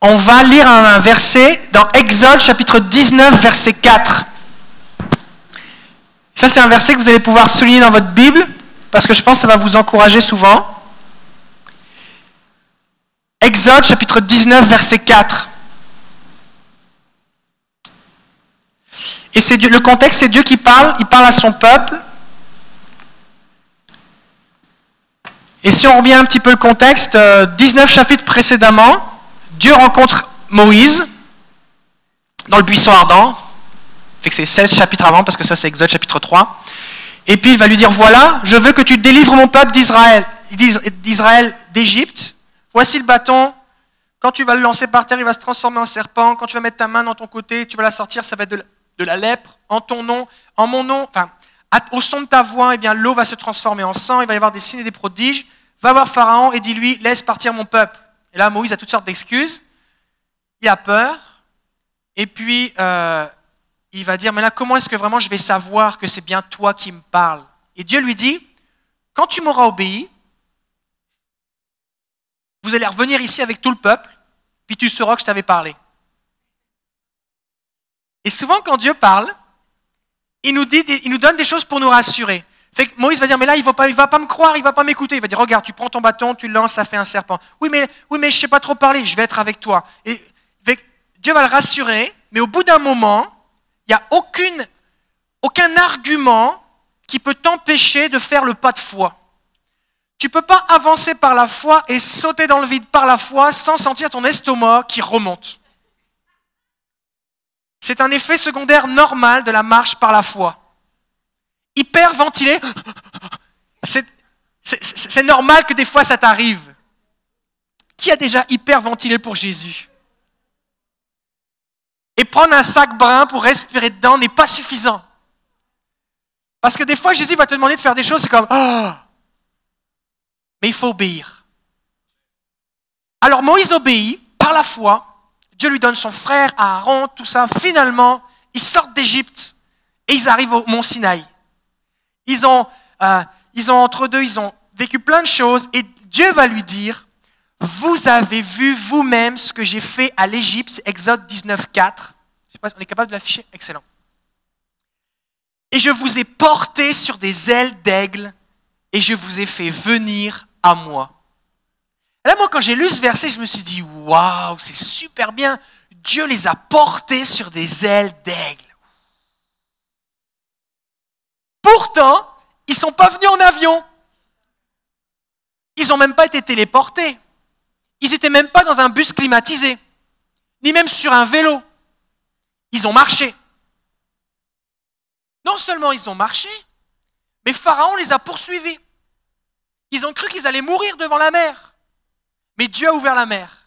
On va lire un verset dans Exode chapitre 19, verset 4. Ça, c'est un verset que vous allez pouvoir souligner dans votre Bible, parce que je pense que ça va vous encourager souvent. Exode chapitre 19, verset 4. Et c'est le contexte, c'est Dieu qui parle, il parle à son peuple. Et si on revient un petit peu le contexte, 19 euh, chapitres précédemment, Dieu rencontre Moïse dans le buisson ardent. Fait que c'est 16 chapitres avant, parce que ça c'est Exode chapitre 3. Et puis il va lui dire, voilà, je veux que tu délivres mon peuple d'Israël, d'Israël d'Égypte. Voici le bâton. Quand tu vas le lancer par terre, il va se transformer en serpent. Quand tu vas mettre ta main dans ton côté, tu vas la sortir, ça va être de la, lèpre. En ton nom, en mon nom, enfin, au son de ta voix, eh bien l'eau va se transformer en sang. Il va y avoir des signes et des prodiges. Va voir Pharaon et dis-lui, laisse partir mon peuple. Et là, Moïse a toutes sortes d'excuses. Il a peur. Et puis, euh, il va dire, mais là, comment est-ce que vraiment je vais savoir que c'est bien toi qui me parles? Et Dieu lui dit, quand tu m'auras obéi, vous allez revenir ici avec tout le peuple, puis tu sauras que je t'avais parlé. Et souvent, quand Dieu parle, il il nous donne des choses pour nous rassurer. Moïse va dire, mais là, il ne va, pas, me croire, il ne va pas m'écouter. Il va dire, regarde, tu prends ton bâton, tu le lances, ça fait un serpent. Oui, mais, oui, mais je ne sais pas trop parler, je vais être avec toi. Dieu va le rassurer, mais au bout d'un moment, il n'y a aucun argument qui peut t'empêcher de faire le pas de foi. Tu ne peux pas avancer par la foi et sauter dans le vide par la foi sans sentir ton estomac qui remonte. C'est un effet secondaire normal de la marche par la foi hyperventiler. C'est normal que des fois ça t'arrive. Qui a déjà hyperventilé pour Jésus? Et prendre un sac brun pour respirer dedans n'est pas suffisant. Parce que des fois, Jésus va te demander de faire des choses, c'est comme ah! Mais il faut obéir. Alors Moïse obéit par la foi. Dieu lui donne son frère, Aaron, tout ça. Finalement, ils sortent d'Égypte et ils arrivent au mont Sinaï. Ils ont, euh, ils ont entre deux, ils ont vécu plein de choses et Dieu va lui dire, vous avez vu vous-même ce que j'ai fait à l'Égypte, Exode 19, 4. Je sais pas, on est capable de l'afficher Excellent. Et je vous ai porté sur des ailes d'aigle et je vous ai fait venir à moi. là, moi, quand j'ai lu ce verset, je me suis dit, waouh, c'est super bien. Dieu les a portés sur des ailes d'aigle. Pourtant, ils ne sont pas venus en avion. Ils n'ont même pas été téléportés. Ils n'étaient même pas dans un bus climatisé, ni même sur un vélo. Ils ont marché. Non seulement ils ont marché, mais Pharaon les a poursuivis. Ils ont cru qu'ils allaient mourir devant la mer. Mais Dieu a ouvert la mer.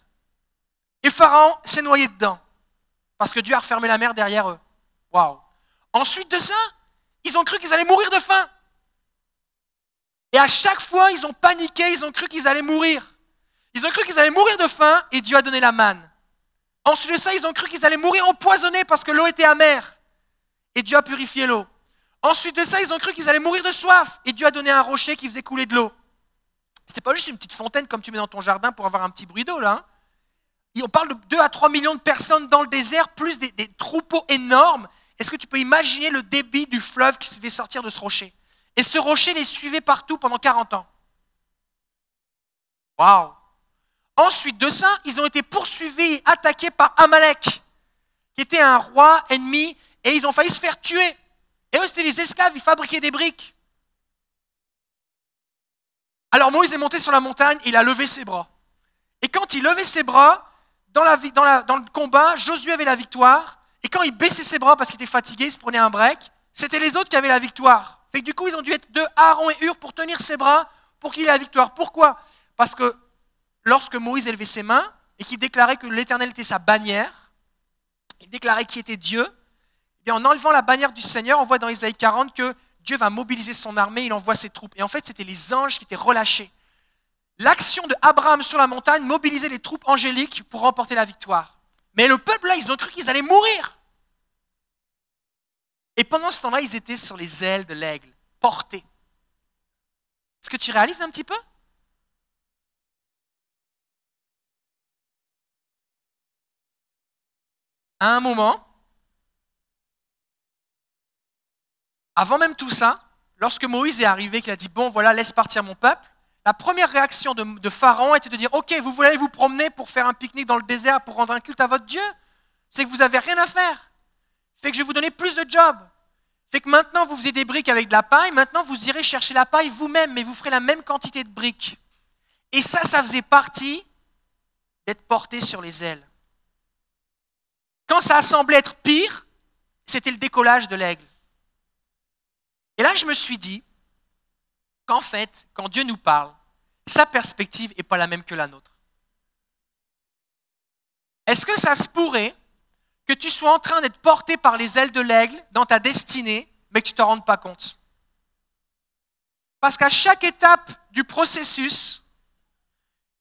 Et Pharaon s'est noyé dedans. Parce que Dieu a refermé la mer derrière eux. Waouh. Ensuite de ça, ils ont cru qu'ils allaient mourir de faim. Et à chaque fois, ils ont paniqué, ils ont cru qu'ils allaient mourir. Ils ont cru qu'ils allaient mourir de faim et Dieu a donné la manne. Ensuite de ça, ils ont cru qu'ils allaient mourir empoisonnés parce que l'eau était amère. Et Dieu a purifié l'eau. Ensuite de ça, ils ont cru qu'ils allaient mourir de soif. Et Dieu a donné un rocher qui faisait couler de l'eau. C'était pas juste une petite fontaine comme tu mets dans ton jardin pour avoir un petit bruit d'eau, là. Hein. on parle de 2 à 3 millions de personnes dans le désert, plus des troupeaux énormes. Est-ce que tu peux imaginer le débit du fleuve qui se fait sortir de ce rocher? Et ce rocher les suivait partout pendant 40 ans. Waouh Ensuite de ça, ils ont été poursuivis et attaqués par Amalek, qui était un roi ennemi, et ils ont failli se faire tuer. Et eux, c'était les esclaves, ils fabriquaient des briques. Alors Moïse est monté sur la montagne, il a levé ses bras. Et quand il levait ses bras, dans, le combat, Josué avait la victoire, et quand il baissait ses bras parce qu'il était fatigué, il se prenait un break, c'était les autres qui avaient la victoire. Fait du coup, ils ont dû être deux, Aaron et Hur, pour tenir ses bras pour qu'il ait la victoire. Pourquoi? Parce que lorsque Moïse élevait ses mains et qu'il déclarait que l'Éternel était sa bannière, il déclarait qui était Dieu, et eh en enlevant la bannière du Seigneur, on voit dans Isaïe 40 que Dieu va mobiliser son armée, il envoie ses troupes. Et en fait, c'était les anges qui étaient relâchés. L'action de Abraham sur la montagne mobilisait les troupes angéliques pour remporter la victoire. Mais le peuple, là, ils ont cru qu'ils allaient mourir. Et pendant ce temps-là, ils étaient sur les ailes de l'aigle, portés. Est-ce que tu réalises un petit peu? À un moment, avant même tout ça, lorsque Moïse est arrivé, qu'il a dit, bon voilà, laisse partir mon peuple, la première réaction de, Pharaon était de dire, ok, vous voulez vous promener pour faire un pique-nique dans le désert pour rendre un culte à votre Dieu? C'est que vous n'avez rien à faire. Fait que je vais vous donner plus de jobs. Fait que maintenant, vous faisiez des briques avec de la paille, maintenant, vous irez chercher la paille vous-même, mais vous ferez la même quantité de briques. Et ça, ça faisait partie d'être porté sur les ailes. Quand ça a semblé être pire, c'était le décollage de l'aigle. Et là, je me suis dit qu'en fait, quand Dieu nous parle, sa perspective n'est pas la même que la nôtre. Est-ce que ça se pourrait que tu sois en train d'être porté par les ailes de l'aigle dans ta destinée, mais que tu ne t'en rendes pas compte? Parce qu'à chaque étape du processus,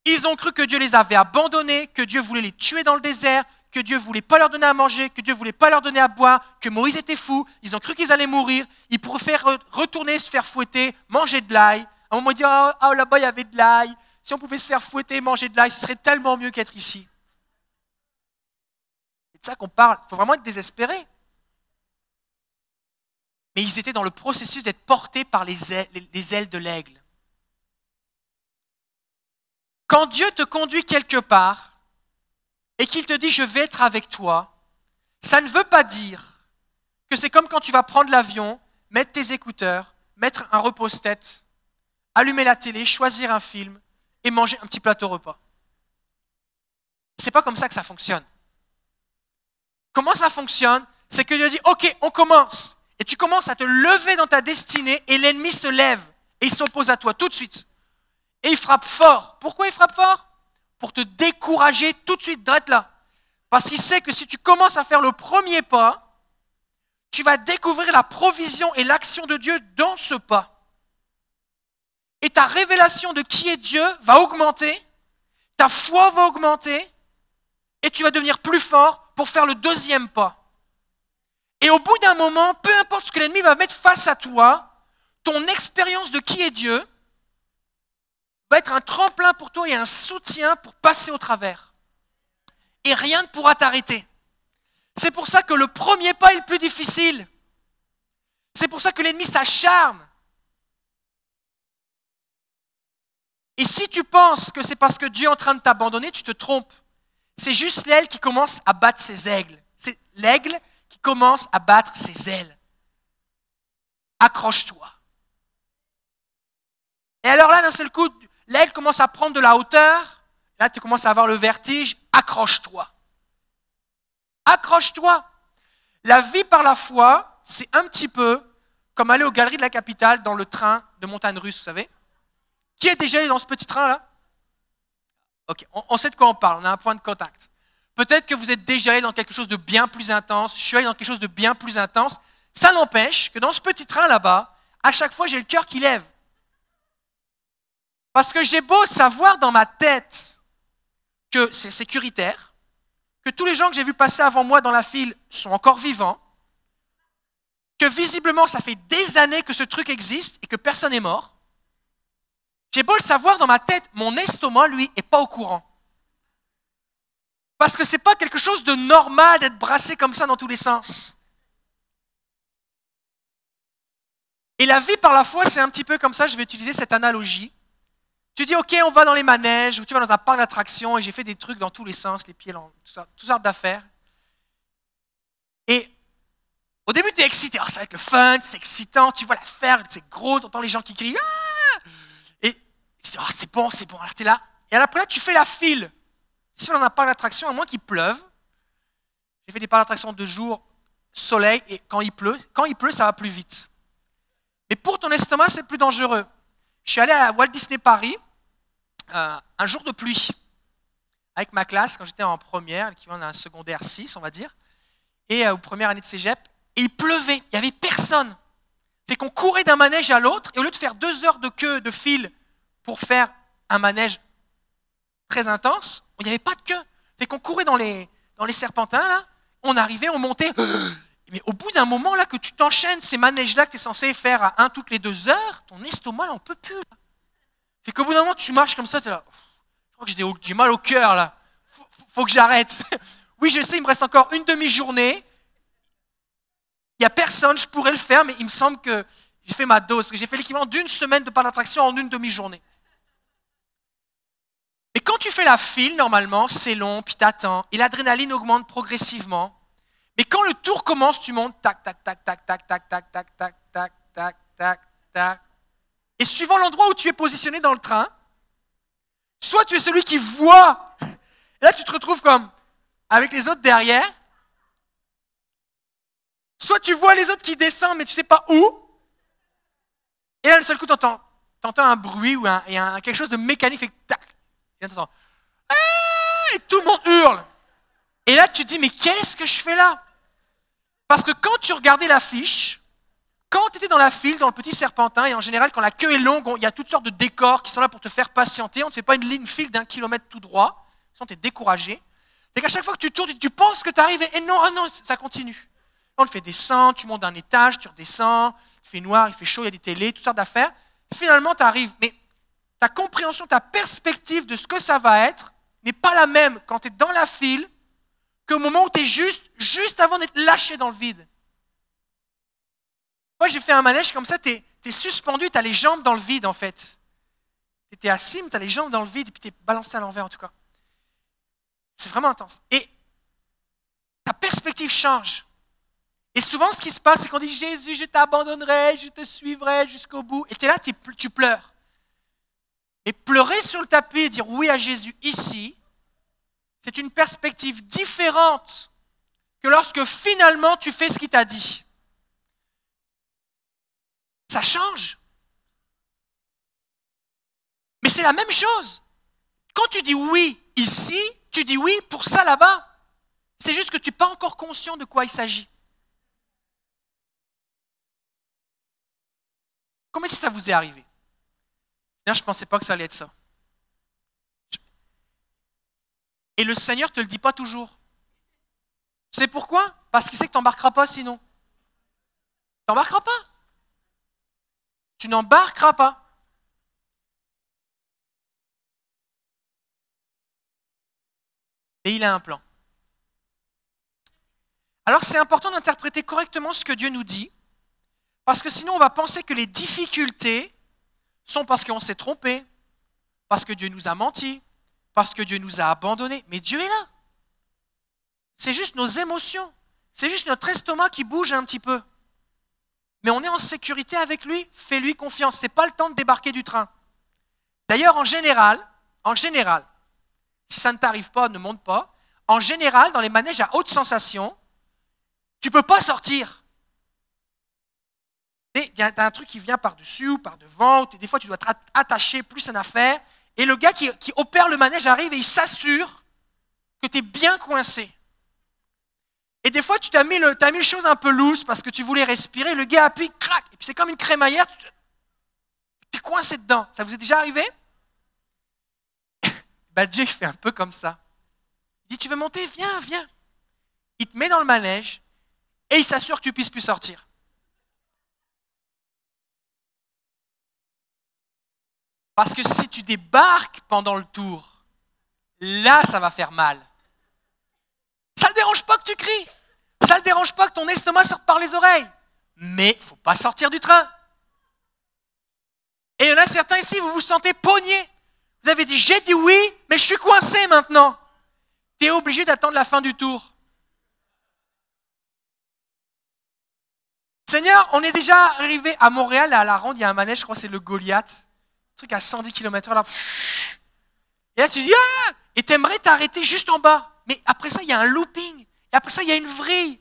ils ont cru que Dieu les avait abandonnés, que Dieu voulait les tuer dans le désert, que Dieu voulait pas leur donner à manger, que Dieu voulait pas leur donner à boire, que Moïse était fou, ils ont cru qu'ils allaient mourir, ils préfèrent retourner se faire fouetter, manger de l'ail. À un moment, ils disent ah, ah, là-bas, il y avait de l'ail. Si on pouvait se faire fouetter, manger de l'ail, ce serait tellement mieux qu'être ici. C'est de ça qu'on parle. Il faut vraiment être désespéré. Mais ils étaient dans le processus d'être portés par les ailes de l'aigle. Quand Dieu te conduit quelque part et qu'il te dit je vais être avec toi, ça ne veut pas dire que c'est comme quand tu vas prendre l'avion, mettre tes écouteurs, mettre un repose-tête, allumer la télé, choisir un film et manger un petit plateau repas. C'est pas comme ça que ça fonctionne. Comment ça fonctionne? C'est que Dieu dit OK, on commence. Et tu commences à te lever dans ta destinée et l'ennemi se lève et il s'oppose à toi tout de suite. Et il frappe fort. Pourquoi il frappe fort? Pour te décourager tout de suite d'être là. Parce qu'il sait que si tu commences à faire le premier pas, tu vas découvrir la provision et l'action de Dieu dans ce pas. Et ta révélation de qui est Dieu va augmenter, ta foi va augmenter, et tu vas devenir plus fort pour faire le deuxième pas. Et au bout d'un moment, peu importe ce que l'ennemi va mettre face à toi, ton expérience de qui est Dieu va être un tremplin pour toi et un soutien pour passer au travers. Et rien ne pourra t'arrêter. C'est pour ça que le premier pas est le plus difficile. C'est pour ça que l'ennemi s'acharne. Et si tu penses que c'est parce que Dieu est en train de t'abandonner, tu te trompes. C'est juste l'aile qui commence à battre ses aigles. C'est l'aigle qui commence à battre ses ailes. Accroche-toi. Et alors là, d'un seul coup, l'aigle commence à prendre de la hauteur, là tu commences à avoir le vertige, accroche-toi. Accroche-toi. La vie par la foi, c'est un petit peu comme aller aux galeries de la capitale dans le train de montagne russe, vous savez. Qui est déjà allé dans ce petit train-là? Ok, on, sait de quoi on parle, on a un point de contact. Peut-être que vous êtes déjà allé dans quelque chose de bien plus intense, je suis allé dans quelque chose de bien plus intense. Ça n'empêche que dans ce petit train là-bas, à chaque fois, j'ai le cœur qui lève. Parce que j'ai beau savoir dans ma tête que c'est sécuritaire, que tous les gens que j'ai vus passer avant moi dans la file sont encore vivants, que visiblement ça fait des années que ce truc existe et que personne n'est mort, j'ai beau le savoir dans ma tête, mon estomac, lui, n'est pas au courant. Parce que ce n'est pas quelque chose de normal d'être brassé comme ça dans tous les sens. Et la vie par la foi, c'est un petit peu comme ça, je vais utiliser cette analogie. Tu dis, OK, on va dans les manèges, ou tu vas dans un parc d'attractions, et j'ai fait des trucs dans tous les sens, les pieds, dans toutes sortes d'affaires. Et au début, tu es excité. Alors, ça va être le fun, c'est excitant, tu vois la faire, c'est gros, tu entends les gens qui crient. Ah et tu dis, oh, c'est bon, c'est bon. Alors, tu es là. Et après, là, tu fais la file. Si vas dans un parc d'attractions, à moins qu'il pleuve, j'ai fait des parcs d'attractions de jour, soleil, et quand il pleut, quand il pleut, ça va plus vite. Mais pour ton estomac, c'est plus dangereux. Je suis allé à Walt Disney Paris euh, un jour de pluie avec ma classe quand j'étais en première, qui d'un secondaire 6, on va dire, et euh, aux premières années de cégep, et il pleuvait, il n'y avait personne. Fait qu'on courait d'un manège à l'autre, et au lieu de faire deux heures de queue, de fil, pour faire un manège très intense, il n'y avait pas de queue. Fait qu'on courait dans les, dans les serpentins, là, on arrivait, on montait. Mais au bout d'un moment, là, que tu t'enchaînes ces manèges-là que tu es censé faire à un toutes les deux heures, ton estomac, là, on peut plus. Fait qu'au bout d'un moment, tu marches comme ça, tu es là. Je crois que j'ai mal au cœur, là. Faut, faut que j'arrête. Oui, je sais, il me reste encore une demi-journée. Il n'y a personne, je pourrais le faire, mais il me semble que j'ai fait ma dose, parce que j'ai fait l'équivalent d'une semaine de parc d'attraction en une demi-journée. Mais quand tu fais la file, normalement, c'est long, puis t'attends, et l'adrénaline augmente progressivement. Mais quand le tour commence, tu montes, tac, tac, tac, tac, tac, tac, tac, tac, tac, tac, tac, tac, tac. Et suivant l'endroit où tu es positionné dans le train, soit tu es celui qui voit, là tu te retrouves comme avec les autres derrière, soit tu vois les autres qui descendent, mais tu ne sais pas où, et là, le seul coup, tu entends, un bruit ou quelque chose de mécanique, et tac, et ah! et tout le monde hurle. Et là, tu te dis, mais qu'est-ce que je fais là? Parce que quand tu regardais l'affiche, quand tu étais dans la file, dans le petit serpentin, et en général, quand la queue est longue, il y a toutes sortes de décors qui sont là pour te faire patienter. On ne fait pas une ligne file d'un kilomètre tout droit, sinon tu es découragé. C'est qu'à chaque fois que tu tournes, tu penses que tu arrives, et non, ah non, ça continue. On le fait descendre, tu montes d'un étage, tu redescends, il fait noir, il fait chaud, il y a des télés, toutes sortes d'affaires. Finalement, tu arrives. Mais ta compréhension, ta perspective de ce que ça va être n'est pas la même quand tu es dans la file qu'au moment où tu es juste, juste avant d'être lâché dans le vide. Moi, j'ai fait un manège comme ça, tu es, suspendu, tu as les jambes dans le vide en fait. Tu étais assis, mais tu as les jambes dans le vide et puis tu es balancé à l'envers en tout cas. C'est vraiment intense. Et ta perspective change. Et souvent, ce qui se passe, c'est qu'on dit Jésus, je t'abandonnerai, je te suivrai jusqu'au bout. Et tu es là, tu pleures. Et pleurer sur le tapis dire oui à Jésus ici, c'est une perspective différente que lorsque finalement tu fais ce qu'il t'a dit. Ça change. Mais c'est la même chose. Quand tu dis oui ici, tu dis oui pour ça là-bas. C'est juste que tu n'es pas encore conscient de quoi il s'agit. Comment est-ce ça vous est arrivé? Je ne pensais pas que ça allait être ça. Et le Seigneur ne te le dit pas toujours. Tu sais pourquoi? Parce qu'il sait que tu n'embarqueras pas sinon. Tu n'embarqueras pas. Tu n'embarqueras pas. Et il a un plan. Alors c'est important d'interpréter correctement ce que Dieu nous dit, parce que sinon on va penser que les difficultés sont parce qu'on s'est trompé, parce que Dieu nous a menti, parce que Dieu nous a abandonnés. Mais Dieu est là. C'est juste nos émotions. C'est juste notre estomac qui bouge un petit peu. Mais on est en sécurité avec lui. Fais-lui confiance. Ce n'est pas le temps de débarquer du train. D'ailleurs, en général, en général, si ça ne t'arrive pas, ne monte pas. En général, dans les manèges à haute sensation, tu ne peux pas sortir. Il y a un truc qui vient par-dessus ou par-devant, des fois tu dois te attacher plus une affaire, et le gars qui, opère le manège arrive et il s'assure que tu es bien coincé. Et des fois, tu t'as mis, le, as mis les choses un peu loose parce que tu voulais respirer, le gars appuie, crac, et puis c'est comme une crémaillère, tu es coincé dedans. Ça vous est déjà arrivé? Bah, Dieu fait un peu comme ça. Il dit, tu veux monter? Viens, viens. Il te met dans le manège et il s'assure que tu puisses plus sortir. Parce que si tu débarques pendant le tour, là, ça va faire mal. Dérange pas que tu cries. Ça ne dérange pas que ton estomac sorte par les oreilles. Mais il faut pas sortir du train. Et il y en a certains ici, vous vous sentez pogné. Vous avez dit, j'ai dit oui, mais je suis coincé maintenant. Tu es obligé d'attendre la fin du tour. Seigneur, on est déjà arrivé à Montréal, à la ronde, il y a un manège, je crois que c'est le Goliath truc à 110 km/h là. Et là, tu dis, ah Et t'aimerais t'arrêter juste en bas. Mais après ça, il y a un looping. Et après ça, il y a une vrille.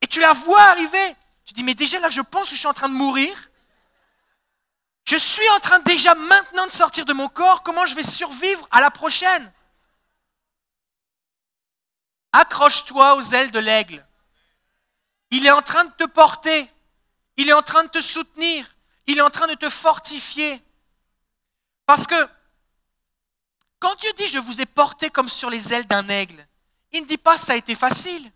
Et tu la vois arriver. Tu dis, mais déjà là, je pense que je suis en train de mourir. Je suis en train déjà maintenant de sortir de mon corps. Comment je vais survivre à la prochaine? Accroche-toi aux ailes de l'aigle. Il est en train de te porter. Il est en train de te soutenir. Il est en train de te fortifier. Parce que quand Dieu dit je vous ai porté comme sur les ailes d'un aigle, il ne dit pas ça a été facile.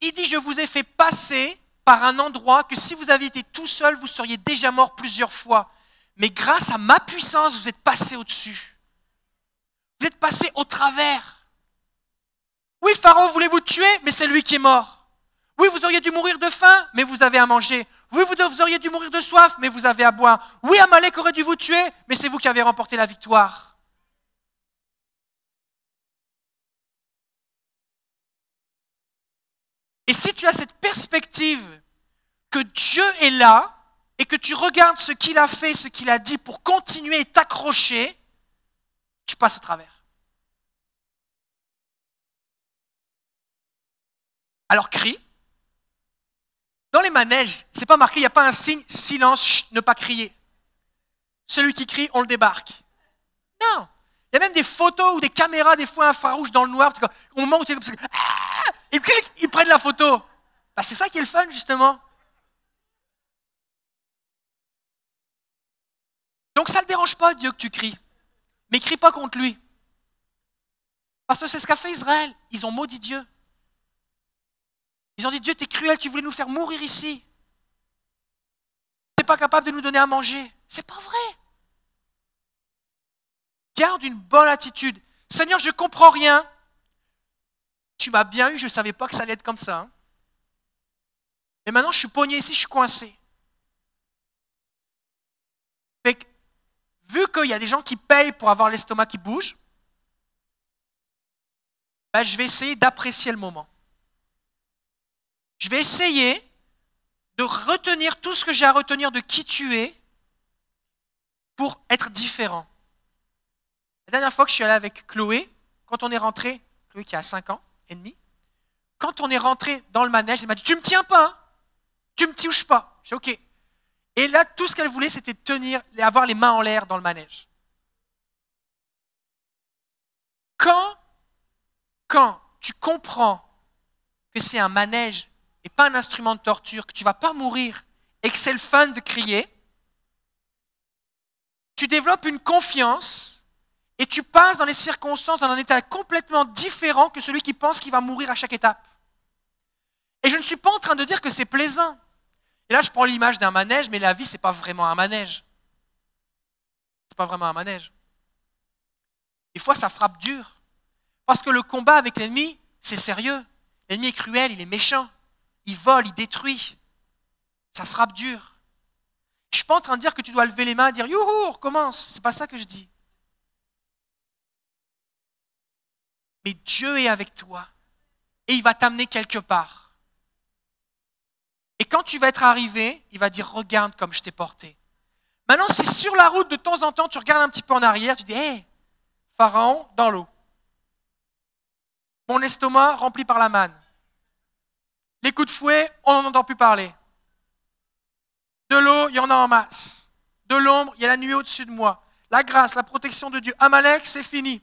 Il dit je vous ai fait passer par un endroit que si vous aviez été tout seul, vous seriez déjà mort plusieurs fois. Mais grâce à ma puissance, vous êtes passé au-dessus. Vous êtes passé au travers. Oui, Pharaon voulait vous tuer, mais c'est lui qui est mort. Oui, vous auriez dû mourir de faim, mais vous avez à manger. Oui, vous auriez dû mourir de soif, mais vous avez à boire. Oui, Amalek aurait dû vous tuer, mais c'est vous qui avez remporté la victoire. Et si tu as cette perspective que Dieu est là et que tu regardes ce qu'il a fait, ce qu'il a dit pour continuer et t'accrocher, tu passes au travers. Alors crie. Dans les manèges, c'est pas marqué, il n'y a pas un signe silence, ne pas crier. Celui qui crie, on le débarque. Non. Il y a même des photos ou des caméras, des fois infrarouges dans le noir. Au moment où tu ah ils, ils prennent la photo. Bah, c'est ça qui est le fun, justement. Donc ça ne le dérange pas, Dieu, que tu cries. Mais crie pas contre lui. Parce que c'est ce qu'a fait Israël. Ils ont maudit Dieu. Ils ont dit, Dieu, tu es cruel, tu voulais nous faire mourir ici. Tu n'es pas capable de nous donner à manger. C'est pas vrai. Garde une bonne attitude. Seigneur, je ne comprends rien. Tu m'as bien eu, je ne savais pas que ça allait être comme ça. Et hein. maintenant, je suis pogné ici, je suis coincé. vu qu'il y a des gens qui payent pour avoir l'estomac qui bouge, ben, je vais essayer d'apprécier le moment. Je vais essayer de retenir tout ce que j'ai à retenir de qui tu es pour être différent. La dernière fois que je suis allé avec Chloé, quand on est rentré, Chloé qui a 5 ans quand on est rentré dans le manège, elle m'a dit Tu me tiens pas, hein tu me touches pas. J'ai OK. Et là, tout ce qu'elle voulait, c'était tenir, avoir les mains en l'air dans le manège. Quand, quand tu comprends que c'est un manège et pas un instrument de torture, que tu vas pas mourir et que c'est le fun de crier, tu développes une confiance et tu passes dans les circonstances dans un état complètement différent que celui qui pense qu'il va mourir à chaque étape. Et je ne suis pas en train de dire que c'est plaisant. Et là, je prends l'image d'un manège, mais la vie, ce n'est pas vraiment un manège. Ce n'est pas vraiment un manège. Des fois, ça frappe dur. Parce que le combat avec l'ennemi, c'est sérieux. L'ennemi est cruel, il est méchant. Il vole, il détruit. Ça frappe dur. Je ne suis pas en train de dire que tu dois lever les mains et dire Youhou, on recommence. Ce n'est pas ça que je dis. Mais Dieu est avec toi. Et il va t'amener quelque part. Et quand tu vas être arrivé, il va dire Regarde comme je t'ai porté. Maintenant, si sur la route, de temps en temps, tu regardes un petit peu en arrière, tu dis Hé, Pharaon dans l'eau. Mon estomac rempli par la manne. Les coups de fouet, on n'en entend plus parler. De l'eau, il y en a en masse. De l'ombre, il y a la nuit au-dessus de moi. La grâce, la protection de Dieu. Amalek, c'est fini.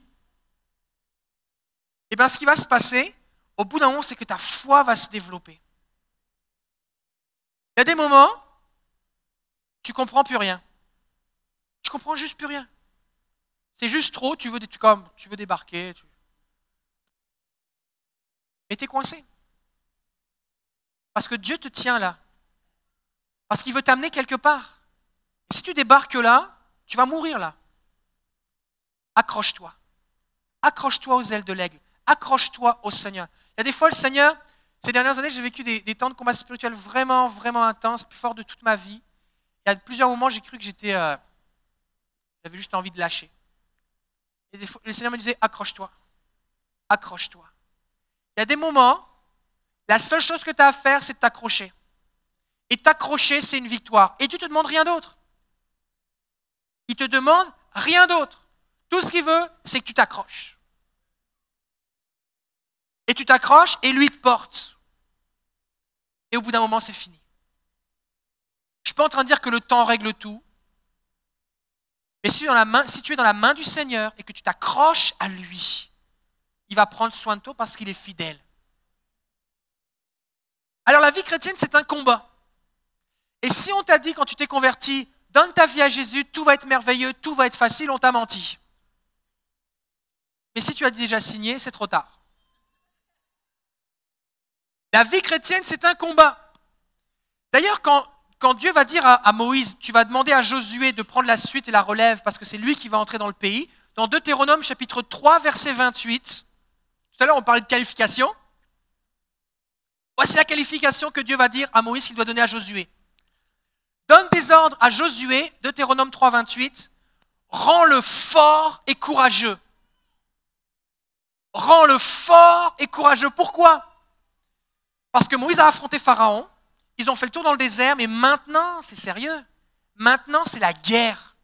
Et eh bien, ce qui va se passer, au bout d'un moment, c'est que ta foi va se développer. Il y a des moments, tu comprends plus rien. Tu comprends juste plus rien. C'est juste trop, tu veux, comme, tu veux débarquer. Tu... Mais tu es coincé. Parce que Dieu te tient là. Parce qu'il veut t'amener quelque part. Si tu débarques là, tu vas mourir là. Accroche-toi. Accroche-toi aux ailes de l'aigle. Accroche-toi au Seigneur. Il y a des fois, le Seigneur, ces dernières années, j'ai vécu des, temps de combat spirituel vraiment, vraiment intenses, plus forts de toute ma vie. Il y a plusieurs moments, j'ai cru que j'étais. Euh, j'avais juste envie de lâcher. Et le Seigneur me disait accroche-toi. Accroche-toi. Il y a des moments, la seule chose que tu as à faire, c'est de t'accrocher. Et t'accrocher, c'est une victoire. Et tu te demandes rien d'autre. Il te demande rien d'autre. Tout ce qu'il veut, c'est que tu t'accroches. Et tu t'accroches et lui te porte. Et au bout d'un moment, c'est fini. Je ne suis pas en train de dire que le temps règle tout. Mais si, tu es dans la main du Seigneur et que tu t'accroches à lui, il va prendre soin de toi parce qu'il est fidèle. Alors la vie chrétienne, c'est un combat. Et si on t'a dit quand tu t'es converti, donne ta vie à Jésus, tout va être merveilleux, tout va être facile, on t'a menti. Mais si tu as déjà signé, c'est trop tard. La vie chrétienne, c'est un combat. D'ailleurs, quand, quand, Dieu va dire à, Moïse, tu vas demander à Josué de prendre la suite et la relève parce que c'est lui qui va entrer dans le pays, dans Deutéronome chapitre 3, verset 28, Tout à l'heure, on parlait de qualification. Voici la qualification que Dieu va dire à Moïse qu'il doit donner à Josué. Donne des ordres à Josué, Deutéronome 3, 28. Rends-le fort et courageux. Rends-le fort et courageux. Pourquoi? Parce que Moïse a affronté Pharaon. Ils ont fait le tour dans le désert, mais maintenant, c'est sérieux. Maintenant, c'est la guerre.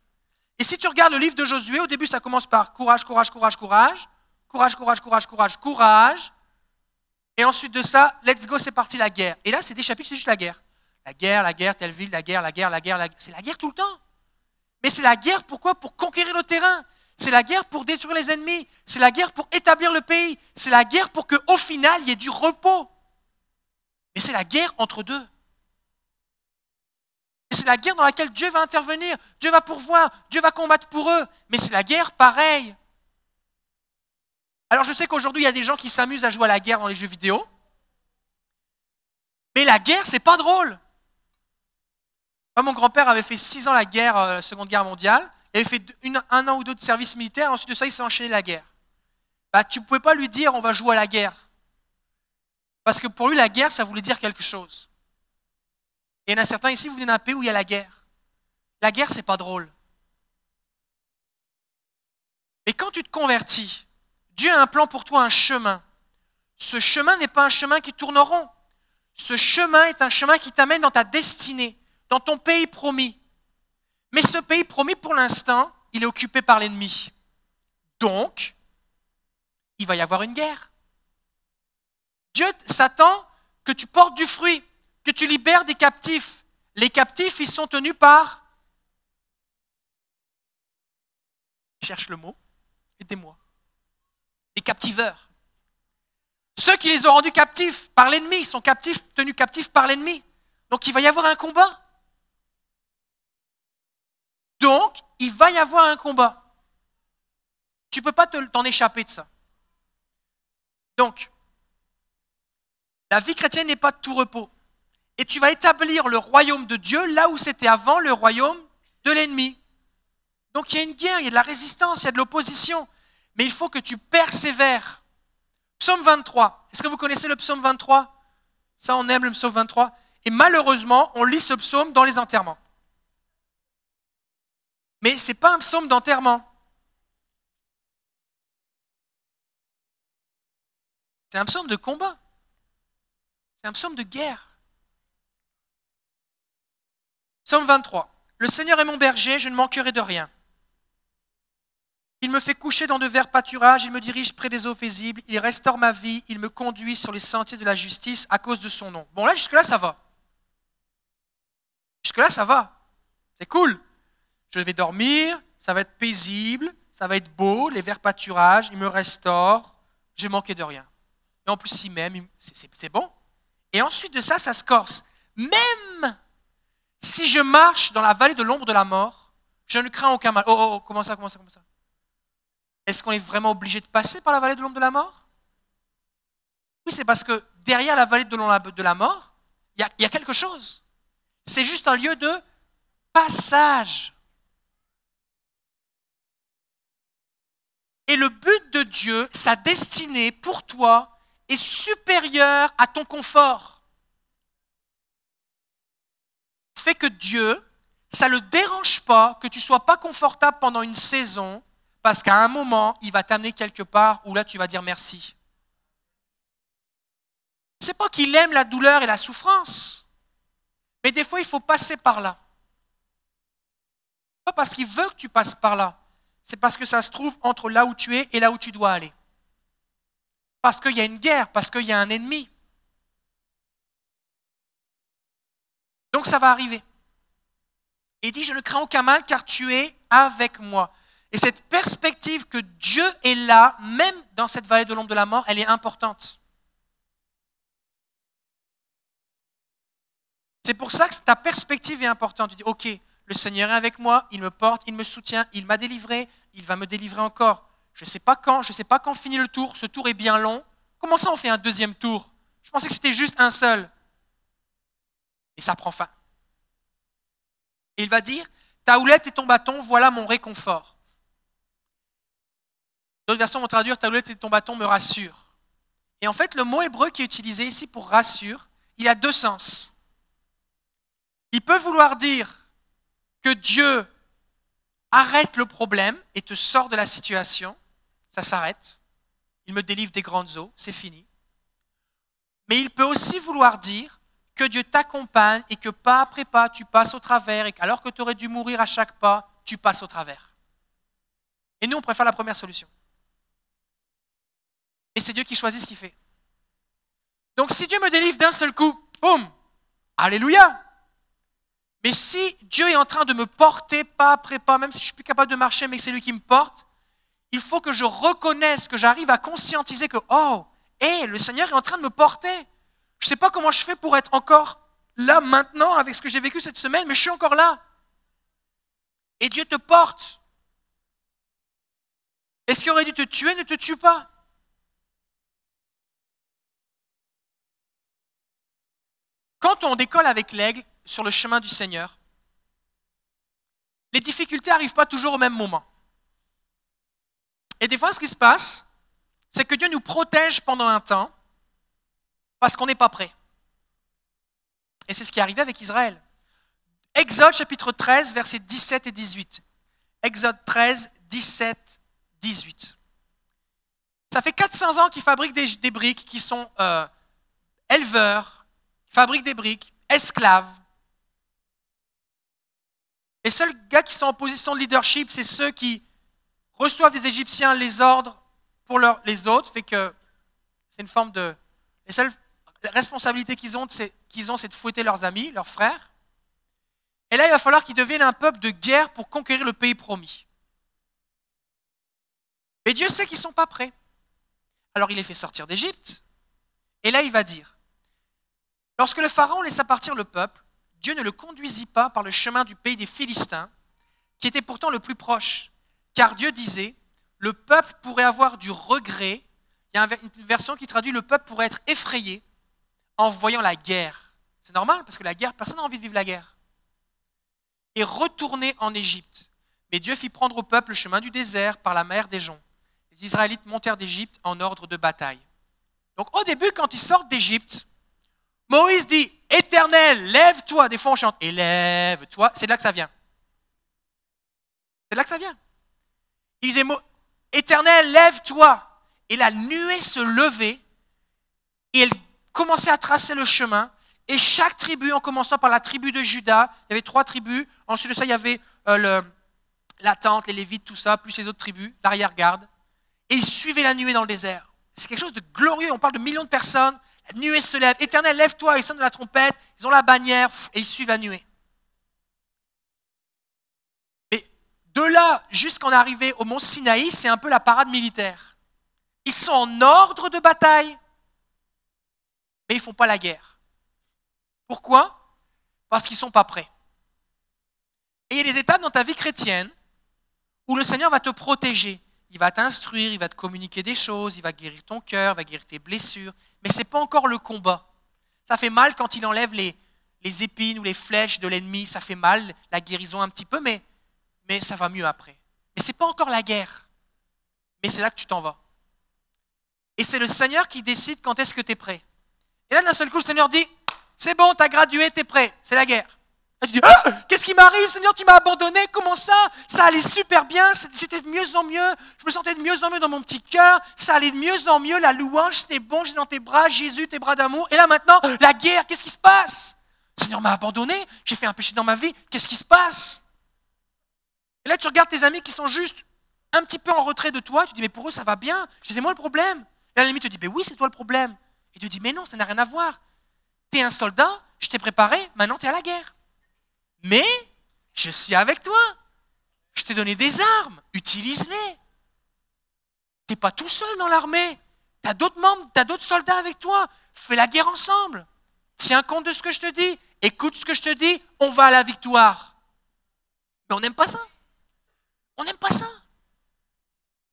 Et si tu regardes le livre de Josué, au début, ça commence par courage, courage, courage, courage. Courage, courage, courage, courage, courage. Et ensuite de ça, let's go, c'est parti la guerre. Et là, c'est des chapitres, c'est juste la guerre. La guerre, la guerre, telle ville, la guerre, la guerre, la guerre, la guerre. C'est la guerre tout le temps. Mais c'est la guerre pourquoi? Pour conquérir le terrain. C'est la guerre pour détruire les ennemis. C'est la guerre pour établir le pays. C'est la guerre pour qu'au final, il y ait du repos. Mais c'est la guerre entre deux. C'est la guerre dans laquelle Dieu va intervenir. Dieu va pourvoir. Dieu va combattre pour eux. Mais c'est la guerre pareil. Alors je sais qu'aujourd'hui, il y a des gens qui s'amusent à jouer à la guerre dans les jeux vidéo. Mais la guerre, c'est pas drôle. Moi, mon grand-père avait fait six ans la guerre, euh, la Seconde Guerre mondiale. Il avait fait un an ou deux de service militaire. Ensuite de ça, il s'est enchaîné la guerre. Bah, tu ne pouvais pas lui dire on va jouer à la guerre. Parce que pour lui, la guerre, ça voulait dire quelque chose. Et il y en a certains ici, vous venez d'un pays où il y a la guerre. La guerre, c'est pas drôle. Mais quand tu te convertis, Dieu a un plan pour toi, un chemin. Ce chemin n'est pas un chemin qui tourne rond. Ce chemin est un chemin qui t'amène dans ta destinée, dans ton pays promis. Mais ce pays promis, pour l'instant, il est occupé par l'ennemi. Donc, il va y avoir une guerre. Dieu s'attend que tu portes du fruit, que tu libères des captifs. Les captifs, ils sont tenus par... cherche le mot, aidez-moi des captiveurs. Ceux qui les ont rendus captifs par l'ennemi sont captifs, tenus captifs par l'ennemi. Donc il va y avoir un combat. Donc il va y avoir un combat. Tu ne peux pas t'en échapper de ça. Donc, la vie chrétienne n'est pas de tout repos. Et tu vas établir le royaume de Dieu là où c'était avant le royaume de l'ennemi. Donc il y a une guerre, il y a de la résistance, il y a de l'opposition mais il faut que tu persévères. Psaume 23. Est-ce que vous connaissez le psaume 23 Ça, on aime le psaume 23. Et malheureusement, on lit ce psaume dans les enterrements. Mais ce n'est pas un psaume d'enterrement. C'est un psaume de combat. C'est un psaume de guerre. Psaume 23. Le Seigneur est mon berger, je ne manquerai de rien. Il me fait coucher dans de verts pâturages, il me dirige près des eaux paisibles, il restaure ma vie, il me conduit sur les sentiers de la justice à cause de son nom. Bon, là, jusque-là, ça va. Jusque-là, ça va. C'est cool. Je vais dormir, ça va être paisible, ça va être beau, les verts pâturages, il me restaure, je vais manquer de rien. Et en plus, il m'aime, c'est bon. Et ensuite de ça, ça se corse. Même si je marche dans la vallée de l'ombre de la mort, je ne crains aucun mal. Oh, oh, oh comment ça, comment ça, comment ça? Est-ce qu'on est vraiment obligé de passer par la vallée de l'ombre de la mort? Oui, c'est parce que derrière la vallée de l'ombre de la mort, il y, a quelque chose. C'est juste un lieu de passage. Et le but de Dieu, sa destinée pour toi, est supérieure à ton confort. Fait que Dieu, ça ne le dérange pas que tu ne sois pas confortable pendant une saison parce qu'à un moment, il va t'amener quelque part où là, tu vas dire merci. C'est pas qu'il aime la douleur et la souffrance, mais des fois, il faut passer par là. Pas parce qu'il veut que tu passes par là, c'est parce que ça se trouve entre là où tu es et là où tu dois aller. Parce qu'il y a une guerre, parce qu'il y a un ennemi. Donc ça va arriver. Et il dit, je ne crains aucun mal car tu es avec moi. Et cette perspective que Dieu est là, même dans cette vallée de l'ombre de la mort, elle est importante. C'est pour ça que ta perspective est importante. Tu dis, OK, le Seigneur est avec moi, il me porte, il me soutient, il m'a délivré, il va me délivrer encore. Je ne sais pas quand, je ne sais pas quand finit le tour, ce tour est bien long. Comment ça on fait un deuxième tour? Je pensais que c'était juste un seul. Et ça prend fin. Et il va dire, ta houlette et ton bâton, voilà mon réconfort. D'autres versions vont traduire ta houlette et ton bâton me rassurent. Et en fait, le mot hébreu qui est utilisé ici pour rassure, il a deux sens. Il peut vouloir dire que Dieu arrête le problème et te sort de la situation, ça s'arrête, il me délivre des grandes eaux, c'est fini. Mais il peut aussi vouloir dire que Dieu t'accompagne et que pas après pas, tu passes au travers, et alors que tu aurais dû mourir à chaque pas, tu passes au travers. Et nous, on préfère la première solution. Et c'est Dieu qui choisit ce qu'il fait. Donc si Dieu me délivre d'un seul coup, boum, alléluia. Mais si Dieu est en train de me porter pas après pas, même si je suis plus capable de marcher, mais que c'est lui qui me porte, il faut que je reconnaisse, que j'arrive à conscientiser que, oh, hé, le Seigneur est en train de me porter. Je ne sais pas comment je fais pour être encore là maintenant avec ce que j'ai vécu cette semaine, mais je suis encore là. Et Dieu te porte. Et ce qui aurait dû te tuer ne te tue pas? Quand on décolle avec l'aigle sur le chemin du Seigneur, les difficultés n'arrivent pas toujours au même moment. Et des fois, ce qui se passe, c'est que Dieu nous protège pendant un temps parce qu'on n'est pas prêt. Et c'est ce qui est arrivé avec Israël. Exode chapitre 13, versets 17 et 18. Exode 13, 17, 18. Ça fait 400 ans qu'ils fabriquent des, briques, qui sont euh, éleveurs, fabriquent des briques, esclaves. Les seuls gars qui sont en position de leadership, c'est ceux qui reçoivent des Égyptiens les ordres pour les autres, fait que c'est une forme de... Les seules responsabilités qu'ils ont, c'est, qu'ils ont, c'est de fouetter leurs amis, leurs frères. Et là, il va falloir qu'ils deviennent un peuple de guerre pour conquérir le pays promis. Mais Dieu sait qu'ils ne sont pas prêts. Alors il les fait sortir d'Égypte. Et là, il va dire, lorsque le Pharaon laissa partir le peuple, Dieu ne le conduisit pas par le chemin du pays des Philistins, qui était pourtant le plus proche, car Dieu disait, le peuple pourrait avoir du regret. Il y a une version qui traduit le peuple pourrait être effrayé en voyant la guerre. C'est normal parce que la guerre, personne n'a envie de vivre la guerre. Et retourner en Égypte. Mais Dieu fit prendre au peuple le chemin du désert par la mer des joncs. Les Israélites montèrent d'Égypte en ordre de bataille. Donc au début, quand ils sortent d'Égypte, Moïse dit Éternel, lève-toi. Des fois, on chante Élève-toi. C'est de là que ça vient. C'est de là que ça vient. Il disait Éternel, lève-toi. Et la nuée se levait et elle commençait à tracer le chemin. Et chaque tribu, en commençant par la tribu de Judas, il y avait trois tribus. Ensuite de ça, il y avait euh, la tente, les Lévites, tout ça, plus les autres tribus, l'arrière-garde. Et ils suivaient la nuée dans le désert. C'est quelque chose de glorieux. On parle de millions de personnes. La nuée se lève. Éternel, lève-toi. Ils sonnent de la trompette. Ils ont la bannière et ils suivent la nuée. De là jusqu'en arriver au mont Sinaï, c'est un peu la parade militaire. Ils sont en ordre de bataille, mais ils ne font pas la guerre. Pourquoi? Parce qu'ils ne sont pas prêts. Et il y a des étapes dans ta vie chrétienne où le Seigneur va te protéger. Il va t'instruire, il va te communiquer des choses, il va guérir ton cœur, il va guérir tes blessures. Mais ce n'est pas encore le combat. Ça fait mal quand il enlève les épines ou les flèches de l'ennemi. Ça fait mal, la guérison un petit peu, mais mais ça va mieux après. Mais ce n'est pas encore la guerre. Mais c'est là que tu t'en vas. Et c'est le Seigneur qui décide quand est-ce que tu es prêt. Et là, d'un seul coup, le Seigneur dit, c'est bon, tu as gradué, tu es prêt, c'est la guerre. Et tu dis, ah, qu'est-ce qui m'arrive, Seigneur, tu m'as abandonné, comment ça? Ça allait super bien, c'était de mieux en mieux, je me sentais de mieux en mieux dans mon petit cœur, ça allait de mieux en mieux, la louange, c'était bon, j'étais dans tes bras, Jésus, tes bras d'amour. Et là maintenant, la guerre, qu'est-ce qui se passe? Le Seigneur m'a abandonné, j'ai fait un péché dans ma vie, qu'est-ce qui se passe? Là, tu regardes tes amis qui sont juste un petit peu en retrait de toi, tu dis, mais pour eux, ça va bien, c'est moi le problème. Et l'ami te dit, mais oui, c'est toi le problème. Et tu dis, mais non, ça n'a rien à voir. Tu es un soldat, je t'ai préparé, maintenant tu es à la guerre. Mais je suis avec toi. Je t'ai donné des armes, utilise-les. Tu n'es pas tout seul dans l'armée. Tu as d'autres membres, tu as d'autres soldats avec toi. Fais la guerre ensemble. Tiens compte de ce que je te dis. Écoute ce que je te dis. On va à la victoire. Mais on n'aime pas ça. On n'aime pas ça.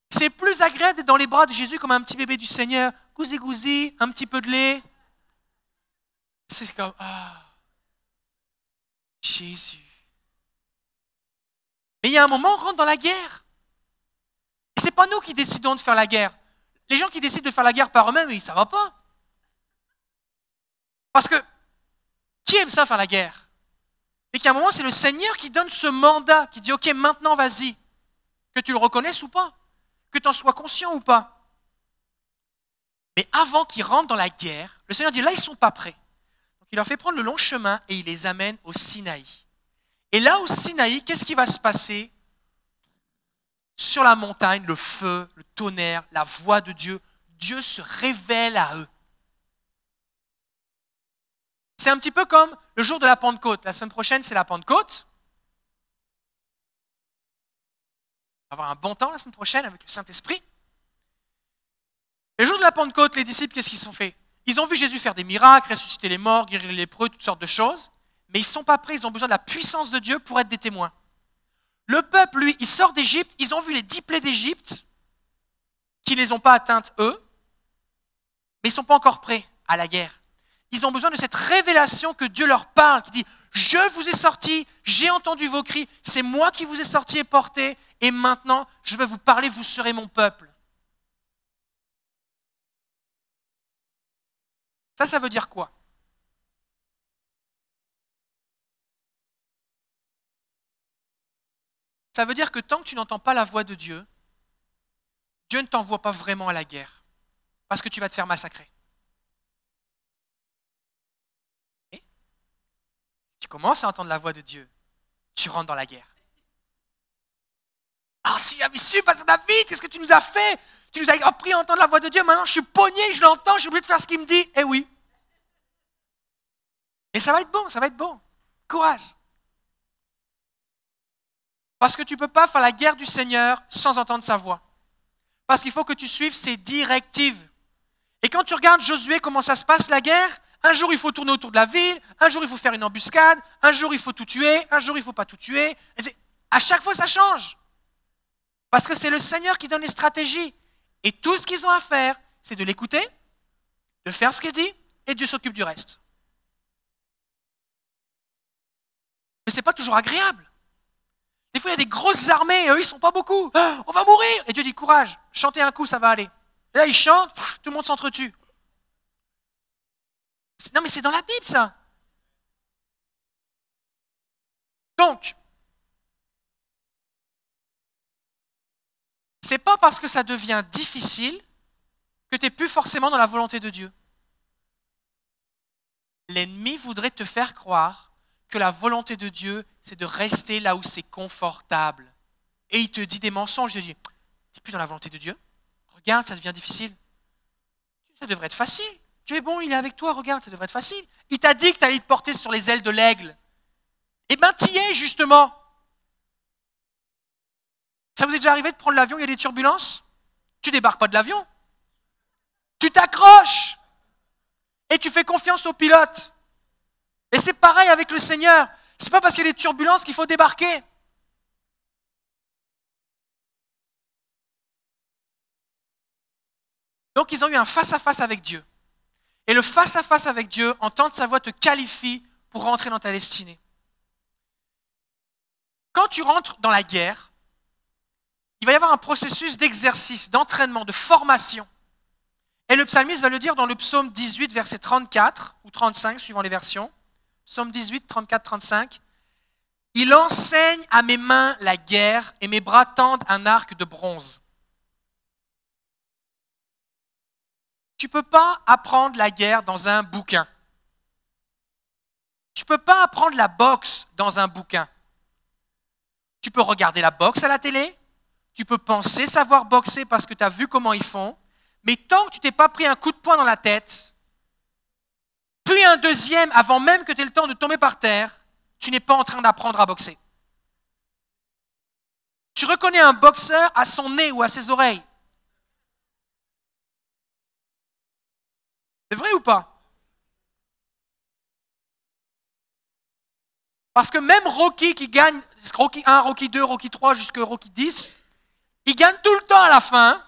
C'est plus agréable d'être dans les bras de Jésus comme un petit bébé du Seigneur. Gousi gousi, un petit peu de lait. C'est comme, ah, Jésus. Mais il y a un moment, on rentre dans la guerre. Et ce n'est pas nous qui décidons de faire la guerre. les gens qui décident de faire la guerre par eux-mêmes, ça va pas. Parce que qui aime ça faire la guerre? Et qu'à un moment, c'est le Seigneur qui donne ce mandat, qui dit Ok, maintenant vas-y, que tu le reconnaisses ou pas, que tu en sois conscient ou pas. Mais avant qu'ils rentrent dans la guerre, le Seigneur dit Là, ils ne sont pas prêts. Donc il leur fait prendre le long chemin et il les amène au Sinaï. Et là, au Sinaï, qu'est-ce qui va se passer? Sur la montagne, le feu, le tonnerre, la voix de Dieu, Dieu se révèle à eux. C'est un petit peu comme le jour de la Pentecôte. La semaine prochaine, c'est la Pentecôte. Avoir un bon temps la semaine prochaine avec le Saint-Esprit. Le jour de la Pentecôte, les disciples, qu'est-ce qu'ils ont fait? Ils ont vu Jésus faire des miracles, ressusciter les morts, guérir les lépreux, toutes sortes de choses, mais ils ne sont pas prêts, ils ont besoin de la puissance de Dieu pour être des témoins. Le peuple, lui, il sort d'Égypte, ils ont vu les dix plaies d'Égypte, qui ne les ont pas atteintes eux, mais ils ne sont pas encore prêts à la guerre. Ils ont besoin de cette révélation que Dieu leur parle, qui dit, je vous ai sorti, j'ai entendu vos cris, c'est moi qui vous ai sorti et porté, et maintenant je vais vous parler, vous serez mon peuple. Ça, ça veut dire quoi? Ça veut dire que tant que tu n'entends pas la voix de Dieu, Dieu ne t'envoie pas vraiment à la guerre, parce que tu vas te faire massacrer. Et tu commences à entendre la voix de Dieu, tu rentres dans la guerre. Alors si j'avais su, Pasteur David, qu'est-ce que tu nous as fait? Tu nous as appris à entendre la voix de Dieu, maintenant je suis pogné, je l'entends, j'ai oublié de faire ce qu'il me dit. Eh oui. Et ça va être bon, ça va être bon. Courage. Parce que tu ne peux pas faire la guerre du Seigneur sans entendre sa voix. Parce qu'il faut que tu suives ses directives. Et quand tu regardes Josué, comment ça se passe la guerre? Un jour, il faut tourner autour de la ville, un jour, il faut faire une embuscade, un jour, il faut tout tuer, un jour, il ne faut pas tout tuer. À chaque fois, ça change. Parce que c'est le Seigneur qui donne les stratégies. Et tout ce qu'ils ont à faire, c'est de l'écouter, de faire ce qu'il dit, et Dieu s'occupe du reste. Mais ce n'est pas toujours agréable. Des fois, il y a des grosses armées, et eux, ils ne sont pas beaucoup. Ah, on va mourir Et Dieu dit, courage, chantez un coup, ça va aller. Et là, ils chantent, tout le monde s'entretue. Non, mais c'est dans la Bible, ça. Donc, c'est pas parce que ça devient difficile que tu n'es plus forcément dans la volonté de Dieu. L'ennemi voudrait te faire croire que la volonté de Dieu, c'est de rester là où c'est confortable. Et il te dit des mensonges. Il te dit, tu n'es plus dans la volonté de Dieu. Regarde, ça devient difficile. Ça devrait être facile. Dieu est bon, il est avec toi, regarde, ça devrait être facile. Il t'a dit que tu allais te porter sur les ailes de l'aigle. Eh bien, tu y es, justement. Ça vous est déjà arrivé de prendre l'avion, il y a des turbulences? Tu débarques pas de l'avion. Tu t'accroches. Et tu fais confiance au pilote. Et c'est pareil avec le Seigneur. Ce n'est pas parce qu'il y a des turbulences qu'il faut débarquer. Donc ils ont eu un face-à-face avec Dieu. Et le face-à-face avec Dieu, entendre sa voix te qualifie pour rentrer dans ta destinée. Quand tu rentres dans la guerre, il va y avoir un processus d'exercice, d'entraînement, de formation. Et le psalmiste va le dire dans le psaume 18, verset 34 ou 35, suivant les versions. Psaume 18, 34, 35. Il enseigne à mes mains la guerre et mes bras tendent un arc de bronze. Tu ne peux pas apprendre la guerre dans un bouquin. Tu ne peux pas apprendre la boxe dans un bouquin. Tu peux regarder la boxe à la télé, tu peux penser savoir boxer parce que tu as vu comment ils font, mais tant que tu t'es pas pris un coup de poing dans la tête, puis un deuxième avant même que tu aies le temps de tomber par terre, tu n'es pas en train d'apprendre à boxer. Tu reconnais un boxeur à son nez ou à ses oreilles. C'est vrai ou pas? Parce que même Rocky qui gagne, Rocky 1, Rocky 2, Rocky 3 jusqu'à Rocky 10, il gagne tout le temps à la fin.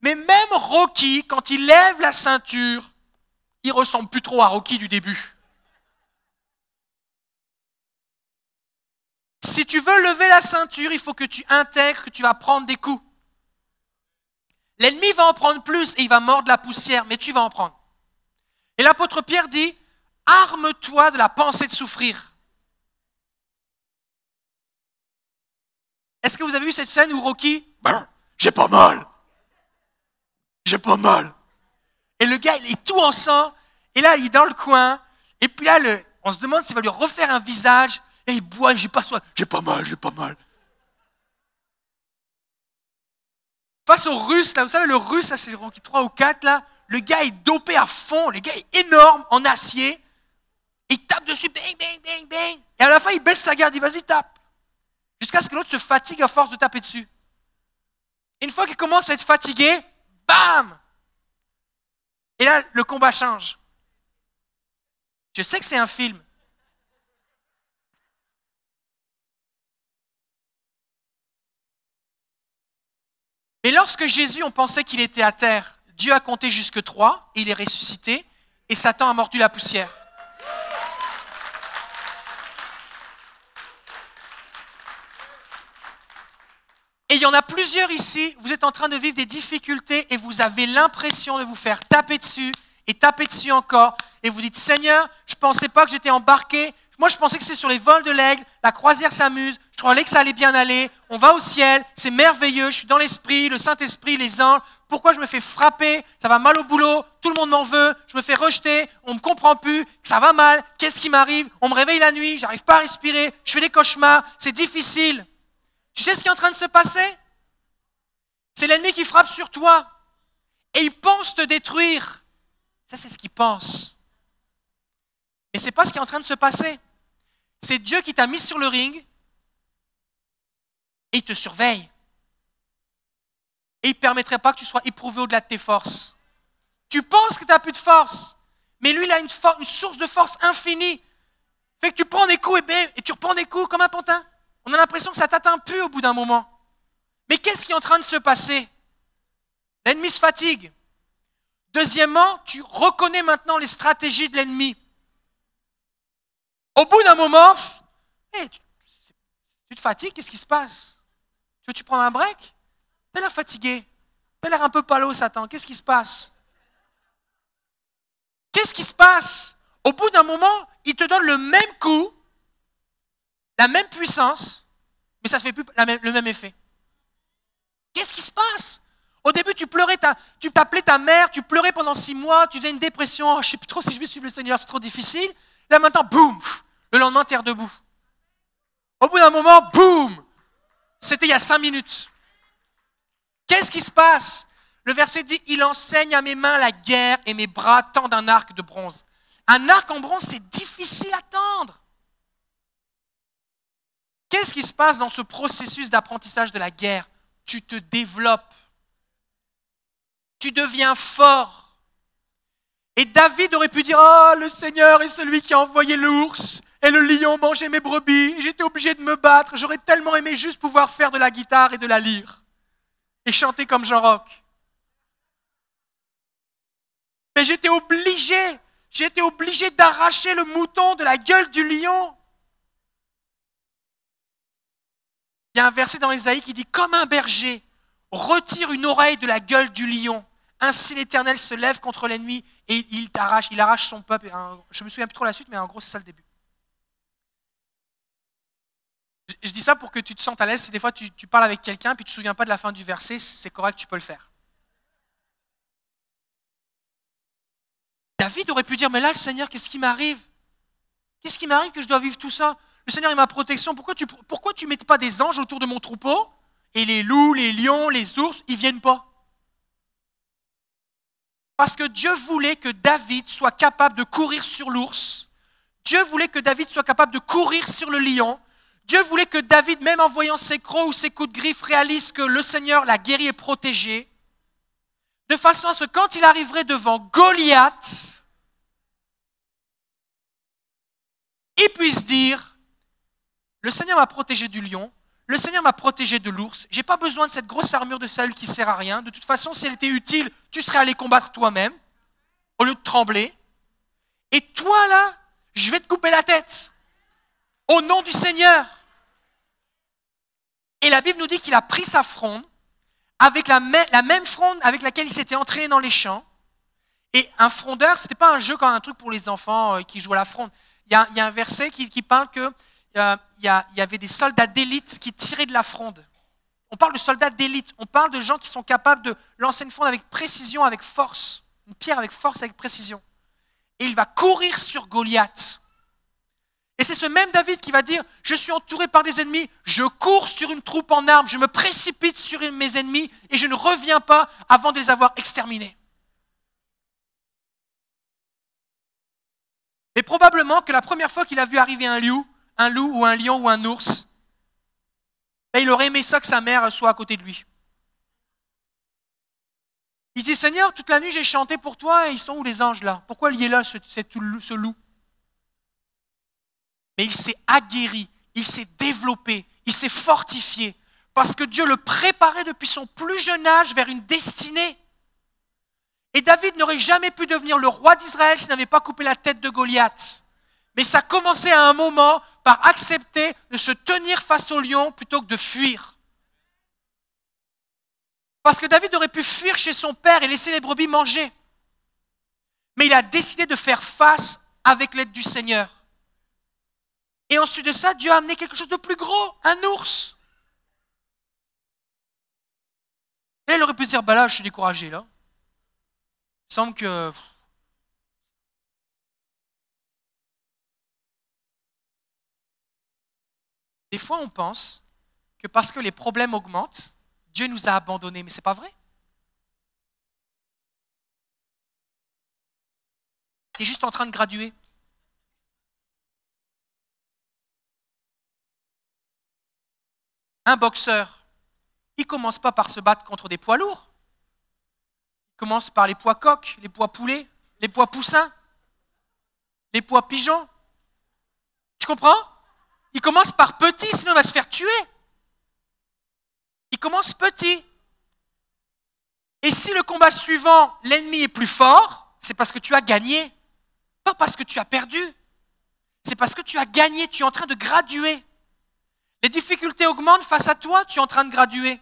Mais même Rocky, quand il lève la ceinture, il ressemble plus trop à Rocky du début. Si tu veux lever la ceinture, il faut que tu intègres que tu vas prendre des coups. L'ennemi va en prendre plus et il va mordre la poussière, mais tu vas en prendre. Et l'apôtre Pierre dit, arme-toi de la pensée de souffrir. Est-ce que vous avez vu cette scène où Rocky, ben, j'ai pas mal, j'ai pas mal. Et le gars, il est tout en sang, et là, il est dans le coin, et puis là, on se demande s'il va lui refaire un visage, et il boit, j'ai pas soin, j'ai pas mal, j'ai pas mal. Face au russe, là, vous savez, le russe, c'est Rocky 3 ou 4, là, le gars est dopé à fond, le gars est énorme, en acier, il tape dessus, bang, bang, bang, bang, et à la fin, il baisse sa garde, il dit, vas-y, tape. Jusqu'à ce que l'autre se fatigue à force de taper dessus. une fois qu'il commence à être fatigué, bam Et là, le combat change. Je sais que c'est un film. Et lorsque Jésus, on pensait qu'il était à terre, Dieu a compté jusque trois, il est ressuscité, et Satan a mordu la poussière. Et il y en a plusieurs ici, vous êtes en train de vivre des difficultés et vous avez l'impression de vous faire taper dessus et taper dessus encore. Et vous dites, Seigneur, je ne pensais pas que j'étais embarqué. Moi, je pensais que c'est sur les vols de l'aigle, la croisière s'amuse, je croyais que ça allait bien aller, on va au ciel, c'est merveilleux, je suis dans l'esprit, le Saint-Esprit, les anges. Pourquoi je me fais frapper? Ça va mal au boulot, tout le monde m'en veut, je me fais rejeter, on ne me comprend plus, ça va mal, qu'est-ce qui m'arrive? On me réveille la nuit, j'arrive pas à respirer, je fais des cauchemars, c'est difficile. Tu sais ce qui est en train de se passer? C'est l'ennemi qui frappe sur toi. Et il pense te détruire. Ça, c'est ce qu'il pense. Mais ce n'est pas ce qui est en train de se passer. C'est Dieu qui t'a mis sur le ring et il te surveille. Et il ne permettrait pas que tu sois éprouvé au-delà de tes forces. Tu penses que tu n'as plus de force, mais lui, il a une, source de force infinie. Fait que tu prends des coups et tu reprends des coups comme un pantin. On a l'impression que ça t'atteint plus au bout d'un moment. Mais qu'est-ce qui est en train de se passer? L'ennemi se fatigue. Deuxièmement, tu reconnais maintenant les stratégies de l'ennemi. Au bout d'un moment, tu, te fatigues, qu'est-ce qui se passe? Tu veux-tu prendre un break? T'as l'air fatigué. T'as l'air un peu palo, Satan. Qu'est-ce qui se passe? Qu'est-ce qui se passe? Au bout d'un moment, il te donne le même coup la même puissance, mais ça ne fait plus le même effet. Qu'est-ce qui se passe? Au début, tu pleurais, tu t'appelais ta mère, tu pleurais pendant six mois, tu faisais une dépression, oh, je ne sais plus trop si je vais suivre le Seigneur, c'est trop difficile. Là maintenant, boum, le lendemain, tu es debout. Au bout d'un moment, boum, c'était il y a cinq minutes. Qu'est-ce qui se passe? Le verset dit, il enseigne à mes mains la guerre et mes bras tendent un arc de bronze. Un arc en bronze, c'est difficile à tendre. Qu'est-ce qui se passe dans ce processus d'apprentissage de la guerre? Tu te développes. Tu deviens fort. Et David aurait pu dire, oh, le Seigneur est celui qui a envoyé l'ours et le lion mangeait mes brebis. J'étais obligé de me battre. J'aurais tellement aimé juste pouvoir faire de la guitare et de la lyre et chanter comme Jean Rock. Mais j'étais obligé, j'étais obligé d'arracher le mouton de la gueule du lion. Il y a un verset dans Isaïe qui dit Comme un berger retire une oreille de la gueule du lion, ainsi l'Éternel se lève contre l'ennemi et il t'arrache, il arrache son peuple. Je me souviens plus trop la suite, mais en gros, c'est ça le début. Je dis ça pour que tu te sentes à l'aise. Si des fois tu, parles avec quelqu'un puis tu ne te souviens pas de la fin du verset, c'est correct, tu peux le faire. David aurait pu dire, mais là, Seigneur, qu'est-ce qui m'arrive? Qu'est-ce qui m'arrive que je dois vivre tout ça? Le Seigneur est ma protection. Pourquoi tu pourquoi tu mets pas des anges autour de mon troupeau et les loups, les lions, les ours, ils viennent pas? Parce que Dieu voulait que David soit capable de courir sur l'ours. Dieu voulait que David soit capable de courir sur le lion. Dieu voulait que David, même en voyant ses crocs ou ses coups de griffe, réalise que le Seigneur l'a guéri et protégé. De façon à ce que quand il arriverait devant Goliath, il puisse dire le Seigneur m'a protégé du lion, le Seigneur m'a protégé de l'ours. J'ai pas besoin de cette grosse armure de Saül qui sert à rien. De toute façon, si elle était utile, tu serais allé combattre toi-même au lieu de trembler. Et toi là, je vais te couper la tête au nom du Seigneur. Et la Bible nous dit qu'il a pris sa fronde, avec la, même fronde avec laquelle il s'était entraîné dans les champs. Et un frondeur, ce n'était pas un jeu comme un truc pour les enfants euh, qui jouent à la fronde. Il y a, un verset qui, parle euh, y, avait des soldats d'élite qui tiraient de la fronde. On parle de soldats d'élite, on parle de gens qui sont capables de lancer une fronde avec précision, avec force, une pierre avec force, avec précision. Et il va courir sur Goliath. Et c'est ce même David qui va dire, je suis entouré par des ennemis, je cours sur une troupe en armes, je me précipite sur mes ennemis et je ne reviens pas avant de les avoir exterminés. Et probablement que la première fois qu'il a vu arriver un loup, un loup ou un lion ou un ours, ben, il aurait aimé ça que sa mère soit à côté de lui. Il dit, Seigneur, toute la nuit j'ai chanté pour toi et ils sont où les anges là? Pourquoi il est là, ce, ce loup? Mais il s'est aguerri, il s'est développé, il s'est fortifié, parce que Dieu le préparait depuis son plus jeune âge vers une destinée. Et David n'aurait jamais pu devenir le roi d'Israël s'il n'avait pas coupé la tête de Goliath. Mais ça commençait à un moment par accepter de se tenir face au lion plutôt que de fuir. Parce que David aurait pu fuir chez son père et laisser les brebis manger. Mais il a décidé de faire face avec l'aide du Seigneur. Et ensuite de ça, Dieu a amené quelque chose de plus gros, un ours. Et elle aurait pu se dire, bah là, je suis découragé, là. Il semble que... Des fois, on pense que parce que les problèmes augmentent, Dieu nous a abandonnés, mais ce n'est pas vrai. Tu es juste en train de graduer. Un boxeur, il commence pas par se battre contre des poids lourds. Il commence par les poids coqs, les poids poulets, les poids poussins, les poids pigeons. Tu comprends? Il commence par petit, sinon il va se faire tuer. Il commence petit. Et si le combat suivant, l'ennemi est plus fort, c'est parce que tu as gagné, pas parce que tu as perdu. C'est parce que tu as gagné, tu es en train de graduer. Les difficultés augmentent face à toi, tu es en train de graduer.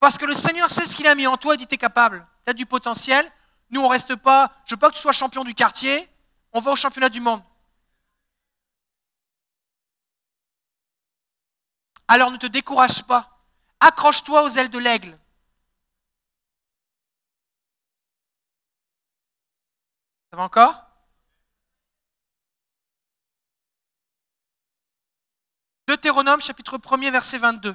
Parce que le Seigneur sait ce qu'il a mis en toi et dit tu es capable. Tu as du potentiel. Nous, on ne reste pas, je veux pas que tu sois champion du quartier, on va au championnat du monde. Alors ne te décourage pas. Accroche-toi aux ailes de l'aigle. Ça va encore? Deutéronome chapitre 1er verset 22.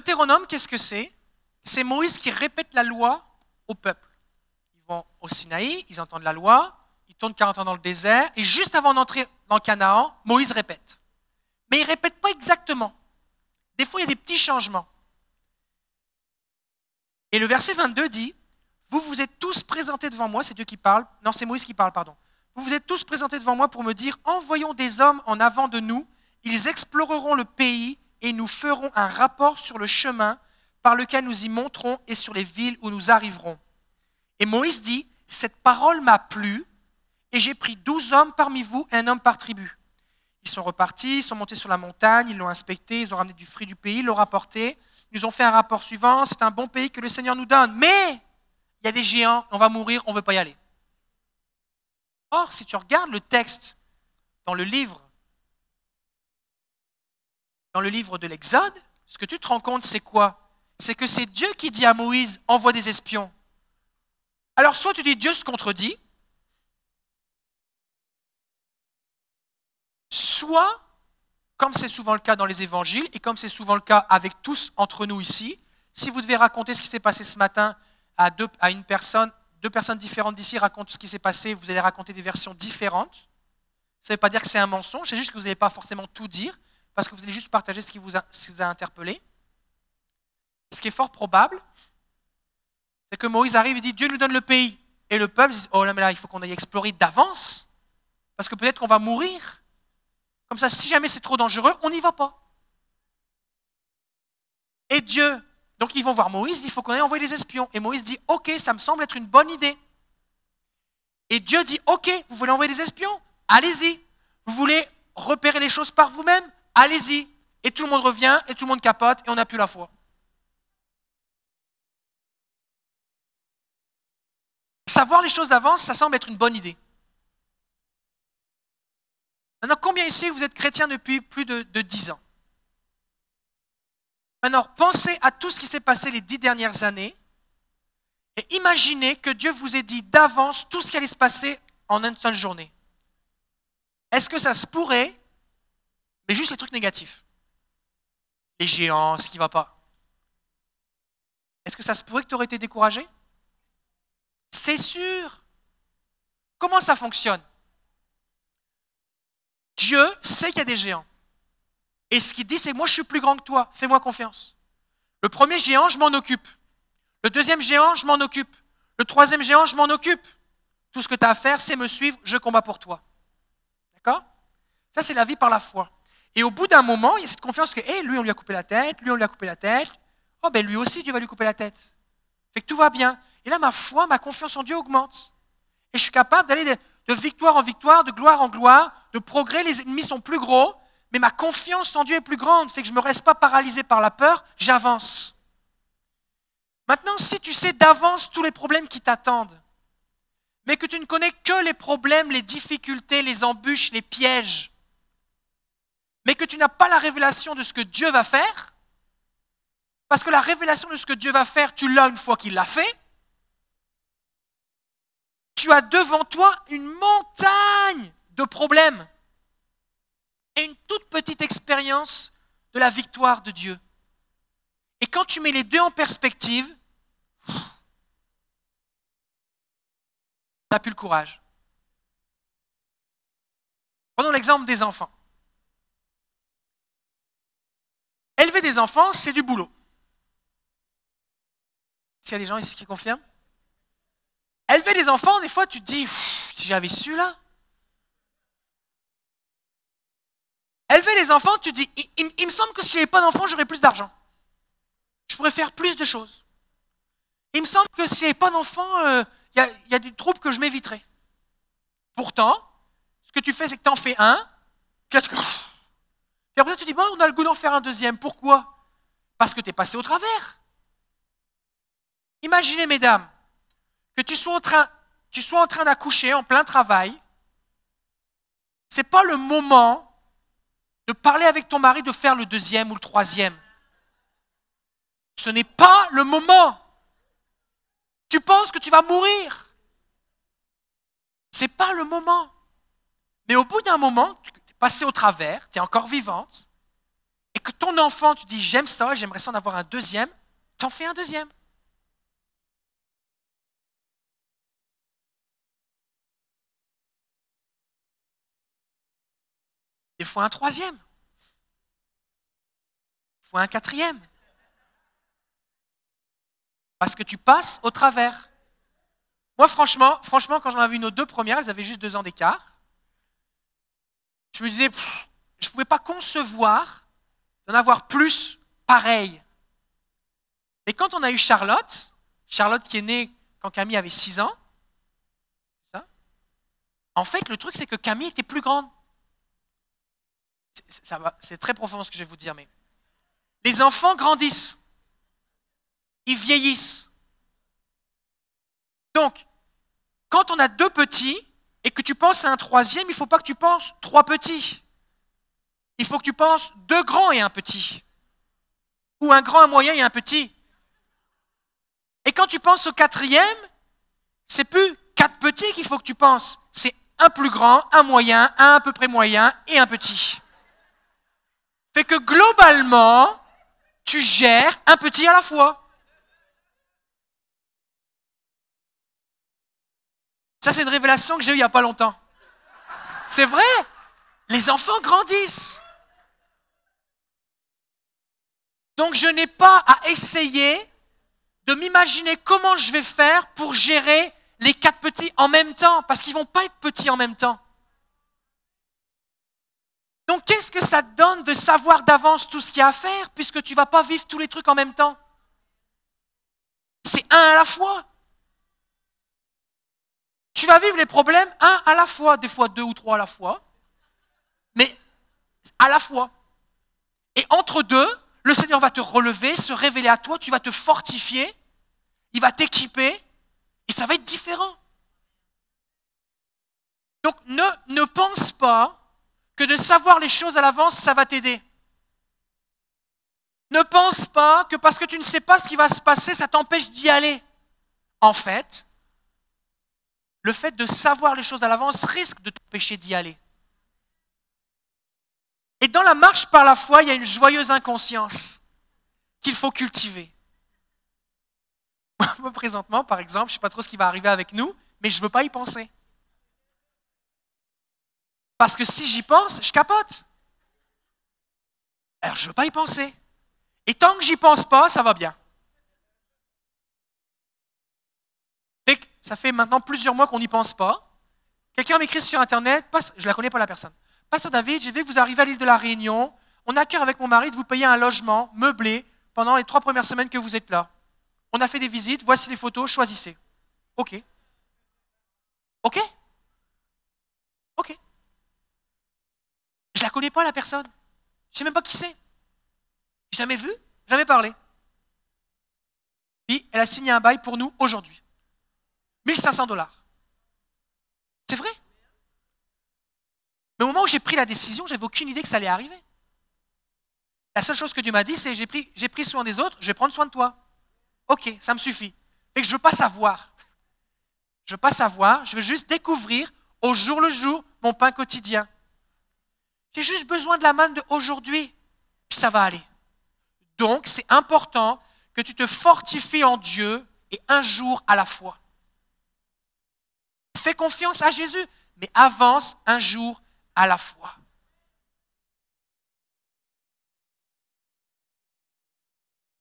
Deutéronome, qu'est-ce que c'est? C'est Moïse qui répète la loi au peuple. Ils vont au Sinaï, ils entendent la loi, ils tournent 40 ans dans le désert, et juste avant d'entrer dans Canaan, Moïse répète. Mais il ne répète pas exactement. Des fois, il y a des petits changements. Et le verset 22 dit, vous vous êtes tous présentés devant moi, c'est Dieu qui parle, non c'est Moïse qui parle, pardon. Vous vous êtes tous présentés devant moi pour me dire, envoyons des hommes en avant de nous, ils exploreront le pays et nous ferons un rapport sur le chemin par lequel nous y monterons et sur les villes où nous arriverons. Et Moïse dit, cette parole m'a plu et j'ai pris douze hommes parmi vous, un homme par tribu. Ils sont repartis, ils sont montés sur la montagne, ils l'ont inspecté, ils ont ramené du fruit du pays, ils l'ont rapporté. Ils nous ont fait un rapport suivant, c'est un bon pays que le Seigneur nous donne. Mais il y a des géants, on va mourir, on ne veut pas y aller. Or, si tu regardes le texte dans le livre, dans le livre de l'Exode, ce que tu te rends compte, c'est quoi? C'est que c'est Dieu qui dit à Moïse, envoie des espions. Alors, soit tu dis Dieu se contredit, soit, comme c'est souvent le cas dans les évangiles et comme c'est souvent le cas avec tous entre nous ici, si vous devez raconter ce qui s'est passé ce matin à, une personne, deux personnes différentes d'ici racontent ce qui s'est passé, vous allez raconter des versions différentes. Ça ne veut pas dire que c'est un mensonge, c'est juste que vous n'allez pas forcément tout dire, parce que vous allez juste partager ce qui vous a, interpellé. Ce qui est fort probable, c'est que Moïse arrive et dit Dieu nous donne le pays. Et le peuple dit Oh là, mais là, il faut qu'on aille explorer d'avance, parce que peut-être qu'on va mourir. Comme ça, si jamais c'est trop dangereux, on n'y va pas. Et Dieu, Donc ils vont voir Moïse, il faut qu'on ait envoyé des espions. Et Moïse dit, ok, ça me semble être une bonne idée. Et Dieu dit, ok, vous voulez envoyer des espions? Allez-y. Vous voulez repérer les choses par vous-même? Allez-y. Et tout le monde revient, et tout le monde capote, et on n'a plus la foi. Savoir les choses d'avance, ça semble être une bonne idée. Maintenant, combien ici vous êtes chrétien depuis plus de, dix 10 ans? Maintenant, pensez à tout ce qui s'est passé les dix dernières années et imaginez que Dieu vous ait dit d'avance tout ce qui allait se passer en une seule journée. Est-ce que ça se pourrait, mais juste les trucs négatifs Les géants, ce qui ne va pas. Est-ce que ça se pourrait que tu aurais été découragé? C'est sûr. Comment ça fonctionne? Dieu sait qu'il y a des géants. Et ce qu'il dit, c'est moi je suis plus grand que toi, fais-moi confiance. Le premier géant, je m'en occupe. Le deuxième géant, je m'en occupe. Le troisième géant, je m'en occupe. Tout ce que tu as à faire, c'est me suivre, je combats pour toi. D'accord? Ça, c'est la vie par la foi. Et au bout d'un moment, il y a cette confiance que, hé, lui, on lui a coupé la tête, lui, on lui a coupé la tête. Oh, ben lui aussi, Dieu va lui couper la tête. Fait que tout va bien. Et là, ma foi, ma confiance en Dieu augmente. Et je suis capable d'aller de victoire en victoire, de gloire en gloire, de progrès. Les ennemis sont plus gros, mais ma confiance en Dieu est plus grande, fait que je ne me reste pas paralysé par la peur, j'avance. Maintenant, si tu sais d'avance tous les problèmes qui t'attendent, mais que tu ne connais que les problèmes, les difficultés, les embûches, les pièges, mais que tu n'as pas la révélation de ce que Dieu va faire, parce que la révélation de ce que Dieu va faire, tu l'as une fois qu'il l'a fait, tu as devant toi une montagne de problèmes et une toute petite expérience de la victoire de Dieu. Et quand tu mets les deux en perspective, tu n'as plus le courage. Prenons l'exemple des enfants. Des enfants, c'est du boulot. S'il y a des gens ici qui confirment Élever des enfants, des fois, tu dis, si j'avais su là. Élever les enfants, tu dis, il, me semble que si je n'avais pas d'enfants, j'aurais plus d'argent. Je pourrais faire plus de choses. Il me semble que si je n'avais pas d'enfants, euh, il y, a du trouble que je m'éviterais. Pourtant, ce que tu fais, c'est que tu en fais un, puis, après, tu dis, bon, on a le goût d'en faire un deuxième. Pourquoi? Parce que tu es passé au travers. Imaginez, mesdames, que tu sois en train, tu sois en train d'accoucher en plein travail, ce n'est pas le moment de parler avec ton mari de faire le deuxième ou le troisième. Ce n'est pas le moment. Tu penses que tu vas mourir. Ce n'est pas le moment. Mais au bout d'un moment, passé au travers, tu es encore vivante, et que ton enfant, tu dis j'aime ça, j'aimerais ça en avoir un deuxième, tu en fais un deuxième. Il faut un troisième. Il faut un quatrième. Parce que tu passes au travers. Moi, franchement, franchement quand j'en avais vu nos deux premières, elles avaient juste deux ans d'écart. Je me disais, je ne pouvais pas concevoir d'en avoir plus pareil. Et quand on a eu Charlotte, Charlotte qui est née quand Camille avait six ans, ça, en fait, le truc, c'est que Camille était plus grande c'est très profond ce que je vais vous dire, mais les enfants grandissent, ils vieillissent. Donc, quand on a deux petits et que tu penses à un troisième, il ne faut pas que tu penses trois petits. Il faut que tu penses deux grands et un petit. Ou un grand, un moyen et un petit. Et quand tu penses au quatrième, c'est plus quatre petits qu'il faut que tu penses. C'est un plus grand, un moyen, un à peu près moyen et un petit. Fait que globalement, tu gères un petit à la fois. Ça, c'est une révélation que j'ai eue il n'y a pas longtemps. C'est vrai. Les enfants grandissent. Donc, je n'ai pas à essayer de m'imaginer comment je vais faire pour gérer les quatre petits en même temps, parce qu'ils ne vont pas être petits en même temps. Donc qu'est-ce que ça te donne de savoir d'avance tout ce qu'il y a à faire puisque tu ne vas pas vivre tous les trucs en même temps? C'est un à la fois. Tu vas vivre les problèmes un à la fois, des fois deux ou trois à la fois, mais à la fois. Et entre deux, le Seigneur va te relever, se révéler à toi, tu vas te fortifier, il va t'équiper, et ça va être différent. Donc ne, ne pense pas que de savoir les choses à l'avance, ça va t'aider. Ne pense pas que parce que tu ne sais pas ce qui va se passer, ça t'empêche d'y aller. En fait, le fait de savoir les choses à l'avance risque de t'empêcher d'y aller. Et dans la marche par la foi, il y a une joyeuse inconscience qu'il faut cultiver. Moi, présentement, par exemple, je ne sais pas trop ce qui va arriver avec nous, mais je ne veux pas y penser. Parce que si j'y pense, je capote. Alors, je ne veux pas y penser. Et tant que j'y pense pas, ça va bien. Ça fait maintenant plusieurs mois qu'on n'y pense pas. Quelqu'un m'écrit sur Internet, je ne la connais pas la personne. Pasteur David, j'ai vu que vous arrivez à l'île de la Réunion. On a cœur avec mon mari de vous payer un logement meublé pendant les trois premières semaines que vous êtes là. On a fait des visites, voici les photos, choisissez. OK. OK OK. Je ne la connais pas, la personne. Je ne sais même pas qui c'est. Jamais vu, jamais parlé. Puis elle a signé un bail pour nous aujourd'hui. 1500 dollars. C'est vrai? Mais au moment où j'ai pris la décision, j'avais aucune idée que ça allait arriver. La seule chose que Dieu m'a dit, c'est j'ai pris, j'ai pris soin des autres, je vais prendre soin de toi. Ok, ça me suffit. Et que je ne veux pas savoir. Je ne veux pas savoir, je veux juste découvrir au jour le jour mon pain quotidien. J'ai juste besoin de la manne de aujourd'hui, puis ça va aller. Donc, c'est important que tu te fortifies en Dieu et un jour à la fois. Fais confiance à Jésus, mais avance un jour à la fois.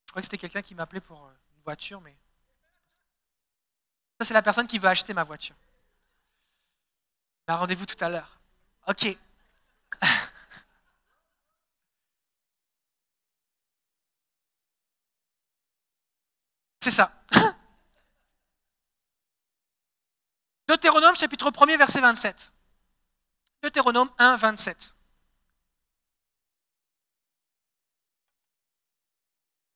Je crois que c'était quelqu'un qui m'appelait pour euh, une voiture, mais ça c'est la personne qui veut acheter ma voiture. A rendez-vous tout à l'heure. Ok. C'est ça. Deutéronome chapitre 1er verset 27. Deutéronome 1, 27.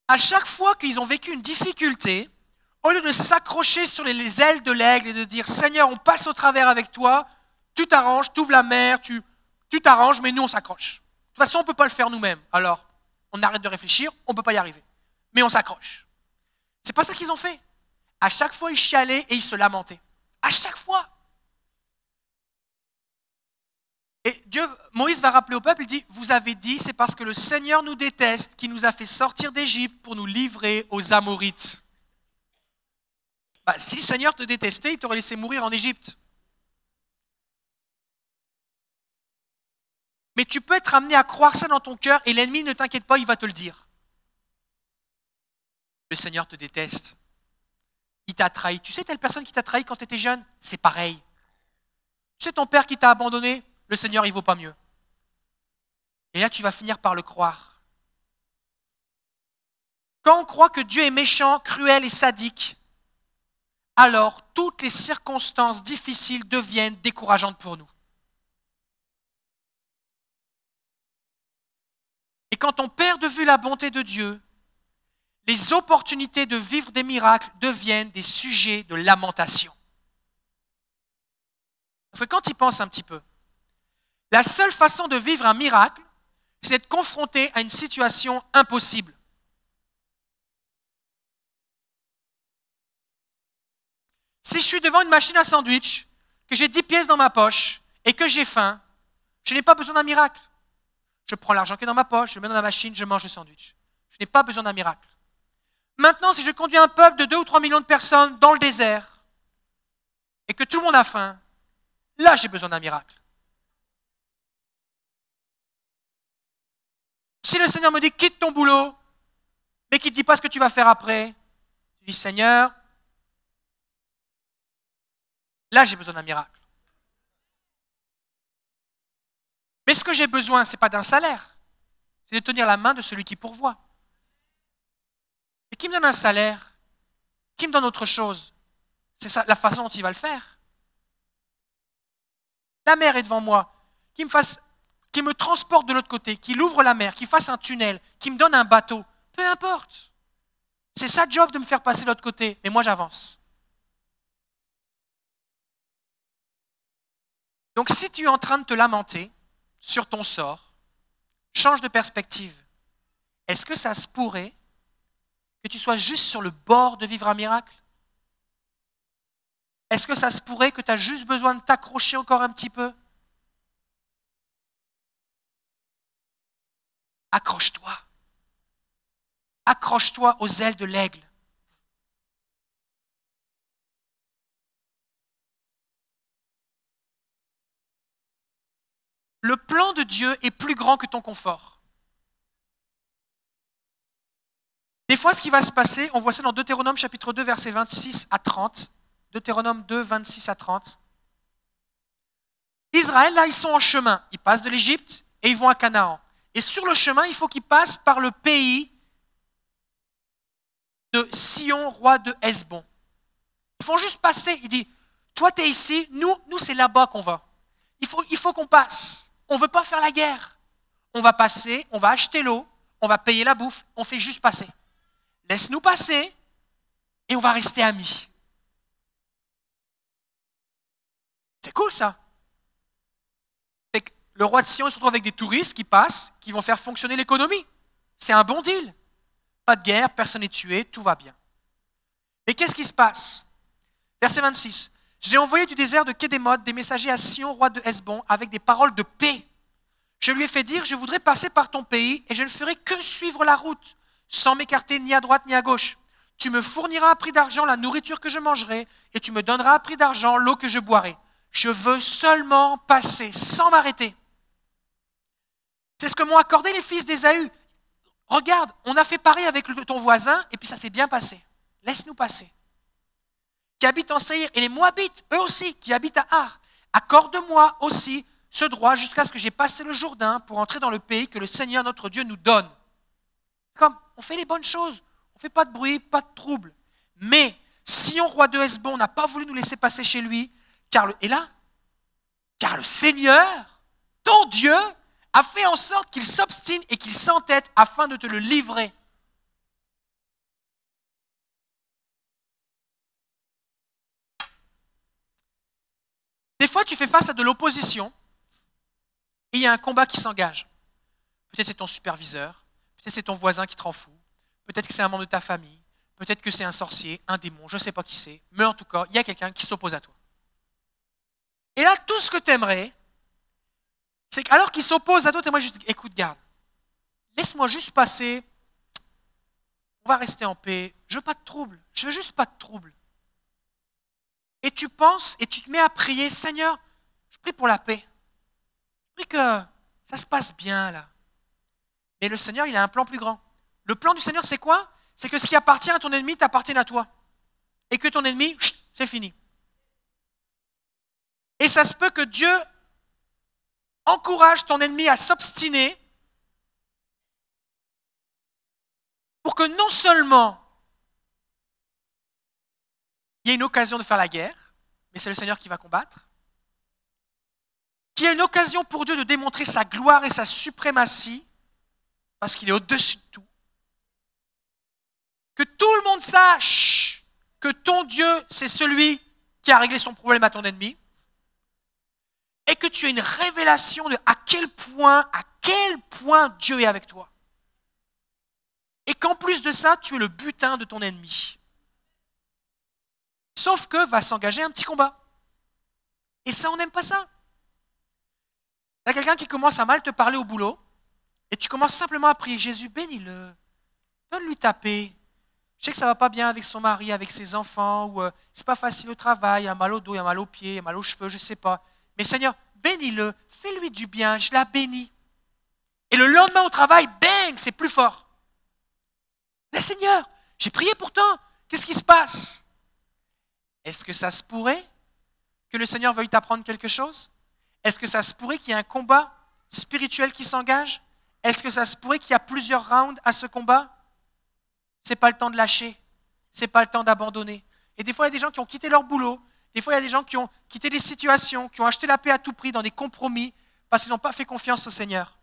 À chaque fois qu'ils ont vécu une difficulté, au lieu de s'accrocher sur les ailes de l'aigle et de dire Seigneur, on passe au travers avec toi, tu t'arranges, tu ouvres la mer, tu t'arranges, mais nous on s'accroche. De toute façon, on ne peut pas le faire nous-mêmes. Alors, on arrête de réfléchir, on ne peut pas y arriver. Mais on s'accroche. C'est pas ça qu'ils ont fait. À chaque fois, ils chialaient et ils se lamentaient. À chaque fois. Et Dieu, Moïse va rappeler au peuple, il dit, vous avez dit, c'est parce que le Seigneur nous déteste, qui nous a fait sortir d'Égypte pour nous livrer aux Amorites. Bah, si le Seigneur te détestait, il t'aurait laissé mourir en Égypte. Mais tu peux être amené à croire ça dans ton cœur et l'ennemi, ne t'inquiète pas, il va te le dire. Le Seigneur te déteste. Il t'a trahi. Tu sais, telle personne qui t'a trahi quand tu étais jeune, c'est pareil. Tu sais, ton père qui t'a abandonné, le Seigneur, il vaut pas mieux. Et là, tu vas finir par le croire. Quand on croit que Dieu est méchant, cruel et sadique, alors toutes les circonstances difficiles deviennent décourageantes pour nous. Et quand on perd de vue la bonté de Dieu, les opportunités de vivre des miracles deviennent des sujets de lamentation. Parce que quand il pense un petit peu, la seule façon de vivre un miracle, c'est d'être confronté à une situation impossible. Si je suis devant une machine à sandwich, que j'ai 10 pièces dans ma poche et que j'ai faim, je n'ai pas besoin d'un miracle. Je prends l'argent qui est dans ma poche, je le mets dans la machine, je mange le sandwich. Je n'ai pas besoin d'un miracle. Maintenant, si je conduis un peuple de 2 ou 3 millions de personnes dans le désert et que tout le monde a faim, là j'ai besoin d'un miracle. Si le Seigneur me dit quitte ton boulot, mais qu'il ne dit pas ce que tu vas faire après, je dis Seigneur, là j'ai besoin d'un miracle. Mais ce que j'ai besoin, ce n'est pas d'un salaire, c'est de tenir la main de celui qui pourvoit. Et qui me donne un salaire? Qui me donne autre chose? C'est ça la façon dont il va le faire. La mer est devant moi, qui me fasse qui me transporte de l'autre côté, qui ouvre la mer, qui fasse un tunnel, qui me donne un bateau, peu importe. C'est sa job de me faire passer de l'autre côté, mais moi j'avance. Donc si tu es en train de te lamenter sur ton sort, change de perspective. Est-ce que ça se pourrait que tu sois juste sur le bord de vivre un miracle? Est-ce que ça se pourrait que tu as juste besoin de t'accrocher encore un petit peu? Accroche-toi. Accroche-toi aux ailes de l'aigle. Le plan de Dieu est plus grand que ton confort. Des fois, ce qui va se passer, on voit ça dans Deutéronome chapitre 2, versets 26 à 30. Deutéronome 2, 26 à 30. Israël, là, ils sont en chemin. Ils passent de l'Égypte et ils vont à Canaan. Et sur le chemin, il faut qu'ils passent par le pays de Sion, roi de Hesbon. Ils font juste passer. Il dit, toi, tu es ici, nous, nous c'est là-bas qu'on va. Il faut, il faut qu'on passe. On ne veut pas faire la guerre. On va passer, on va acheter l'eau, on va payer la bouffe, on fait juste passer. Laisse-nous passer et on va rester amis. C'est cool ça le roi de Sion se retrouve avec des touristes qui passent, qui vont faire fonctionner l'économie. C'est un bon deal. Pas de guerre, personne n'est tué, tout va bien. Mais qu'est-ce qui se passe? Verset 26. J'ai envoyé du désert de Kédémoth des messagers à Sion, roi de Hesbon, avec des paroles de paix. Je lui ai fait dire, je voudrais passer par ton pays et je ne ferai que suivre la route, sans m'écarter ni à droite ni à gauche. Tu me fourniras à prix d'argent la nourriture que je mangerai et tu me donneras à prix d'argent l'eau que je boirai. Je veux seulement passer sans m'arrêter. C'est ce que m'ont accordé les fils d'Ésaü. Regarde, on a fait pareil avec ton voisin et puis ça s'est bien passé. Laisse-nous passer. Qui habite en Seir et les Moabites, eux aussi, qui habitent à Ar. Accorde-moi aussi ce droit jusqu'à ce que j'ai passé le Jourdain pour entrer dans le pays que le Seigneur notre Dieu nous donne. Comme on fait les bonnes choses, on ne fait pas de bruit, pas de trouble. Mais Sion, roi de Hesbon, n'a pas voulu nous laisser passer chez lui, car le, là, car le Seigneur, ton Dieu, a fait en sorte qu'il s'obstine et qu'il s'entête afin de te le livrer. Des fois, tu fais face à de l'opposition et il y a un combat qui s'engage. Peut-être c'est ton superviseur, peut-être c'est ton voisin qui te rend fou, peut-être que c'est un membre de ta famille, peut-être que c'est un sorcier, un démon, je ne sais pas qui c'est, mais en tout cas, il y a quelqu'un qui s'oppose à toi. Et là, tout ce que tu aimerais, c'est qu'alors qu'il s'oppose à toi, moi dis, écoute, garde, laisse-moi juste passer, on va rester en paix, je veux pas de trouble, je veux juste pas de trouble. Et tu penses et tu te mets à prier, Seigneur, je prie pour la paix. Je prie que ça se passe bien là. Mais le Seigneur, il a un plan plus grand. Le plan du Seigneur, c'est quoi? C'est que ce qui appartient à ton ennemi t'appartient à toi. Et que ton ennemi, c'est fini. Et ça se peut que Dieu encourage ton ennemi à s'obstiner pour que non seulement il y ait une occasion de faire la guerre, mais c'est le Seigneur qui va combattre, qu'il y ait une occasion pour Dieu de démontrer sa gloire et sa suprématie, parce qu'il est au-dessus de tout, que tout le monde sache que ton Dieu, c'est celui qui a réglé son problème à ton ennemi, et que tu aies une révélation de à quel point, à quel point Dieu est avec toi. Et qu'en plus de ça, tu es le butin de ton ennemi. Sauf que va s'engager un petit combat. Et ça, on n'aime pas ça. Il y a quelqu'un qui commence à mal te parler au boulot, et tu commences simplement à prier Jésus, bénis-le, donne-lui ta paix. Je sais que ça va pas bien avec son mari, avec ses enfants, ou euh, c'est pas facile au travail, il a mal au dos, il a mal aux pieds, il a mal aux cheveux, je ne sais pas. Mais Seigneur, bénis-le, fais-lui du bien, je la bénis. Et le lendemain au travail, bang, c'est plus fort. Mais Seigneur, j'ai prié pourtant, qu'est-ce qui se passe? Est-ce que ça se pourrait que le Seigneur veuille t'apprendre quelque chose? Est-ce que ça se pourrait qu'il y ait un combat spirituel qui s'engage? Est-ce que ça se pourrait qu'il y a plusieurs rounds à ce combat? Ce n'est pas le temps de lâcher. c'est pas le temps d'abandonner. Et des fois, il y a des gens qui ont quitté leur boulot. Des fois, il y a des gens qui ont quitté des situations, qui ont acheté la paix à tout prix dans des compromis parce qu'ils n'ont pas fait confiance au Seigneur.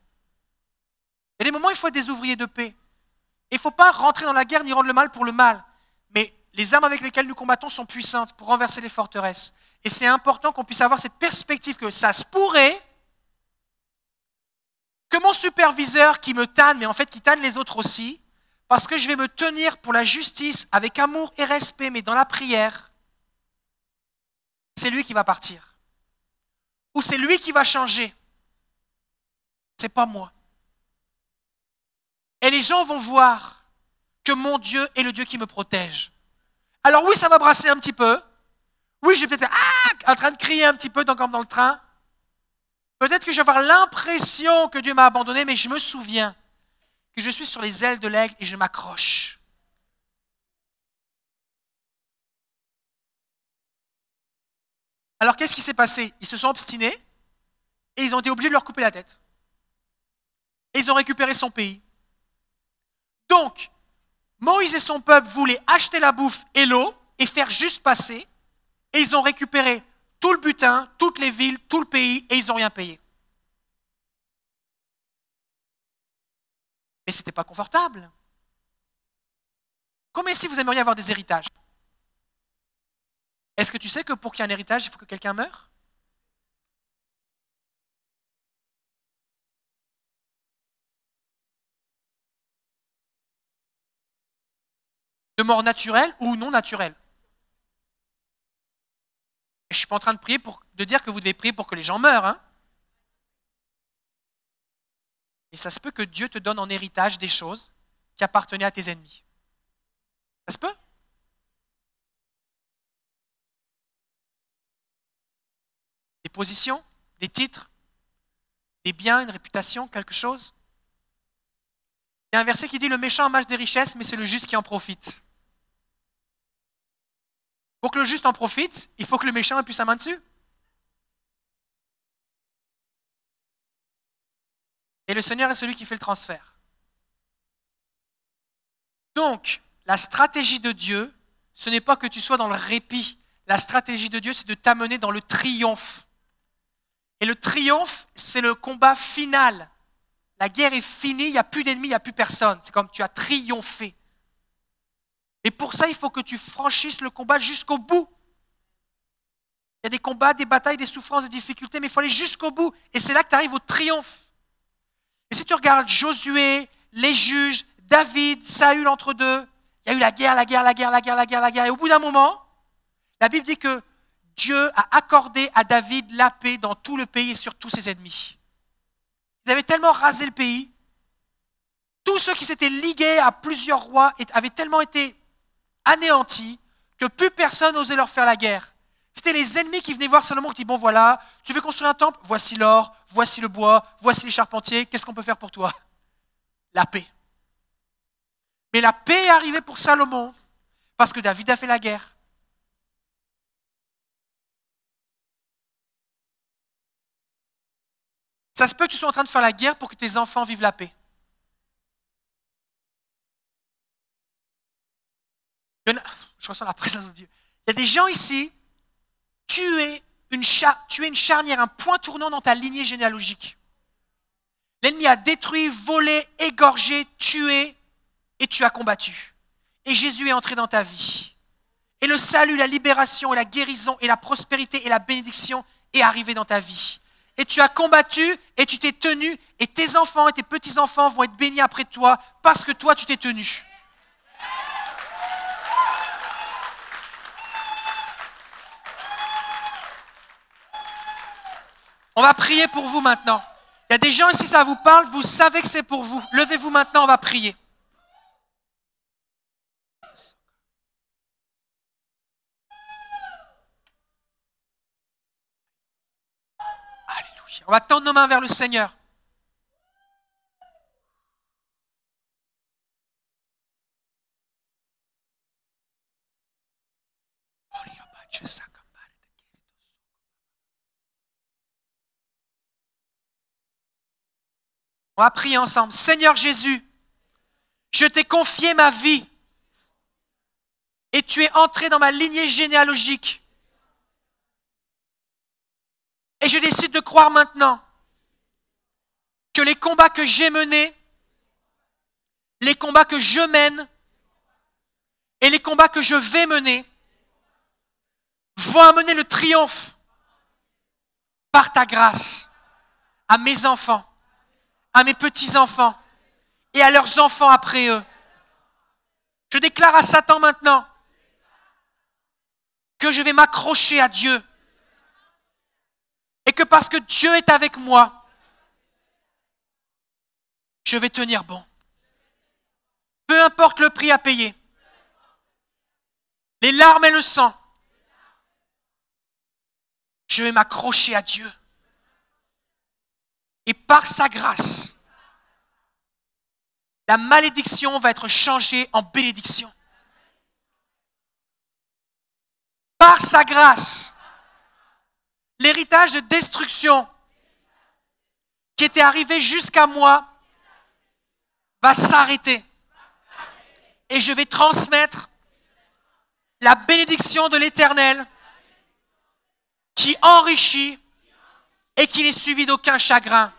Il y a des moments où il faut être des ouvriers de paix. Il ne faut pas rentrer dans la guerre ni rendre le mal pour le mal. Mais les armes avec lesquelles nous combattons sont puissantes pour renverser les forteresses. Et c'est important qu'on puisse avoir cette perspective que ça se pourrait que mon superviseur qui me tanne, mais en fait qui tanne les autres aussi, parce que je vais me tenir pour la justice avec amour et respect, mais dans la prière, c'est lui qui va partir. Ou c'est lui qui va changer. C'est pas moi. Et les gens vont voir que mon Dieu est le Dieu qui me protège. Alors oui, ça va brasser un petit peu. Oui, je vais peut-être ah, en train de crier un petit peu dans le train. Peut-être que je vais avoir l'impression que Dieu m'a abandonné, mais je me souviens que je suis sur les ailes de l'aigle et je m'accroche. Alors qu'est-ce qui s'est passé? Ils se sont obstinés et ils ont été obligés de leur couper la tête. Et ils ont récupéré son pays. Donc, Moïse et son peuple voulaient acheter la bouffe et l'eau et faire juste passer. Et ils ont récupéré tout le butin, toutes les villes, tout le pays, et ils n'ont rien payé. Mais ce n'était pas confortable. Combien si vous aimeriez avoir des héritages? Est-ce que tu sais que pour qu'il y ait un héritage, il faut que quelqu'un meure? De mort naturelle ou non naturelle? Je ne suis pas en train de prier pour de dire que vous devez prier pour que les gens meurent. Hein et ça se peut que Dieu te donne en héritage des choses qui appartenaient à tes ennemis. Ça se peut? Des positions, des titres, des biens, une réputation, quelque chose? Il y a un verset qui dit Le méchant amasse des richesses, mais c'est le juste qui en profite. Pour que le juste en profite, il faut que le méchant appuie sa main dessus. Et le Seigneur est celui qui fait le transfert. Donc, la stratégie de Dieu, ce n'est pas que tu sois dans le répit. La stratégie de Dieu, c'est de t'amener dans le triomphe. Et le triomphe, c'est le combat final. La guerre est finie, il n'y a plus d'ennemis, il n'y a plus personne. C'est comme tu as triomphé. Et pour ça, il faut que tu franchisses le combat jusqu'au bout. Il y a des combats, des batailles, des souffrances, des difficultés, mais il faut aller jusqu'au bout. Et c'est là que tu arrives au triomphe. Et si tu regardes Josué, les juges, David, Saül entre deux, il y a eu la guerre, la guerre, la guerre, la guerre, la guerre, la guerre. Et au bout d'un moment, la Bible dit que Dieu a accordé à David la paix dans tout le pays et sur tous ses ennemis. Ils avaient tellement rasé le pays, tous ceux qui s'étaient ligués à plusieurs rois avaient tellement été anéantis que plus personne n'osait leur faire la guerre. C'était les ennemis qui venaient voir Salomon qui disaient, bon voilà, tu veux construire un temple? Voici l'or, voici le bois, voici les charpentiers, qu'est-ce qu'on peut faire pour toi? La paix. Mais la paix est arrivée pour Salomon parce que David a fait la guerre. Ça se peut que tu sois en train de faire la guerre pour que tes enfants vivent la paix. Je ressens la présence de Dieu. Il y a des gens ici, tu es une, une charnière, un point tournant dans ta lignée généalogique. L'ennemi a détruit, volé, égorgé, tué, et tu as combattu. Et Jésus est entré dans ta vie. Et le salut, la libération, et la guérison, et la prospérité, et la bénédiction est arrivé dans ta vie. Et tu as combattu, et tu t'es tenu, et tes enfants et tes petits-enfants vont être bénis après toi, parce que toi, tu t'es tenu. On va prier pour vous maintenant. Il y a des gens ici, ça vous parle, vous savez que c'est pour vous. Levez-vous maintenant, on va prier. Alléluia. On va tendre nos mains vers le Seigneur. On va prier ensemble. Seigneur Jésus, je t'ai confié ma vie. Et tu es entré dans ma lignée généalogique. Et je décide de croire maintenant que les combats que j'ai menés, les combats que je mène et les combats que je vais mener vont amener le triomphe par ta grâce à mes enfants, à mes petits-enfants et à leurs enfants après eux. Je déclare à Satan maintenant que je vais m'accrocher à Dieu et que parce que Dieu est avec moi, je vais tenir bon. Peu importe le prix à payer, les larmes et le sang, je vais m'accrocher à Dieu. Et par sa grâce, la malédiction va être changée en bénédiction. Par sa grâce, l'héritage de destruction qui était arrivé jusqu'à moi va s'arrêter. Et je vais transmettre la bénédiction de l'Éternel qui enrichit et qui n'est suivi d'aucun chagrin.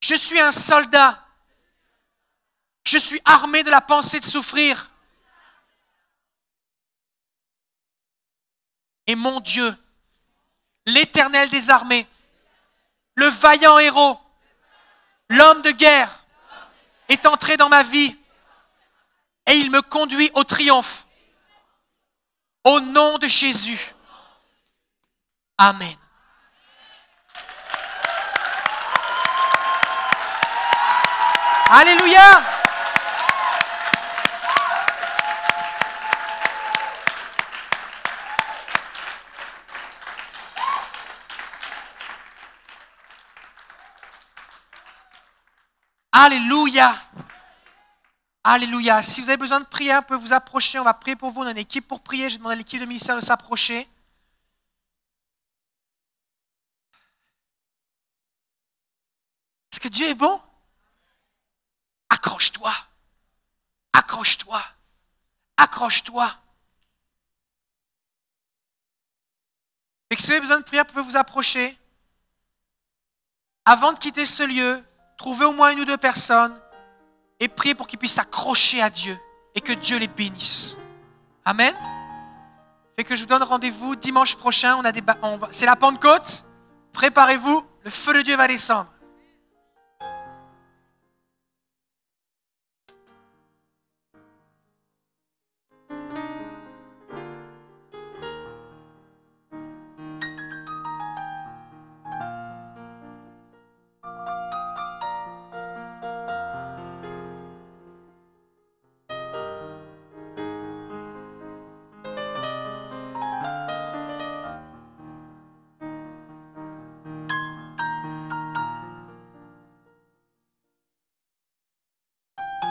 Je suis un soldat. Je suis armé de la pensée de souffrir. Et mon Dieu, l'Éternel des armées, le vaillant héros, l'homme de guerre, est entré dans ma vie et il me conduit au triomphe. Au nom de Jésus. Amen. Alléluia. Alléluia. Alléluia. Si vous avez besoin de prier, on peut vous approcher. On va prier pour vous. On a une équipe pour prier. Je demande à l'équipe de ministère de s'approcher. Est-ce que Dieu est bon? Accroche-toi. Accroche-toi. Accroche-toi. Et si vous avez besoin de prière, vous pouvez vous approcher. Avant de quitter ce lieu, trouvez au moins une ou deux personnes et priez pour qu'ils puissent s'accrocher à Dieu et que Dieu les bénisse. Amen. Fait que je vous donne rendez-vous dimanche prochain. C'est la Pentecôte. Préparez-vous, le feu de Dieu va descendre.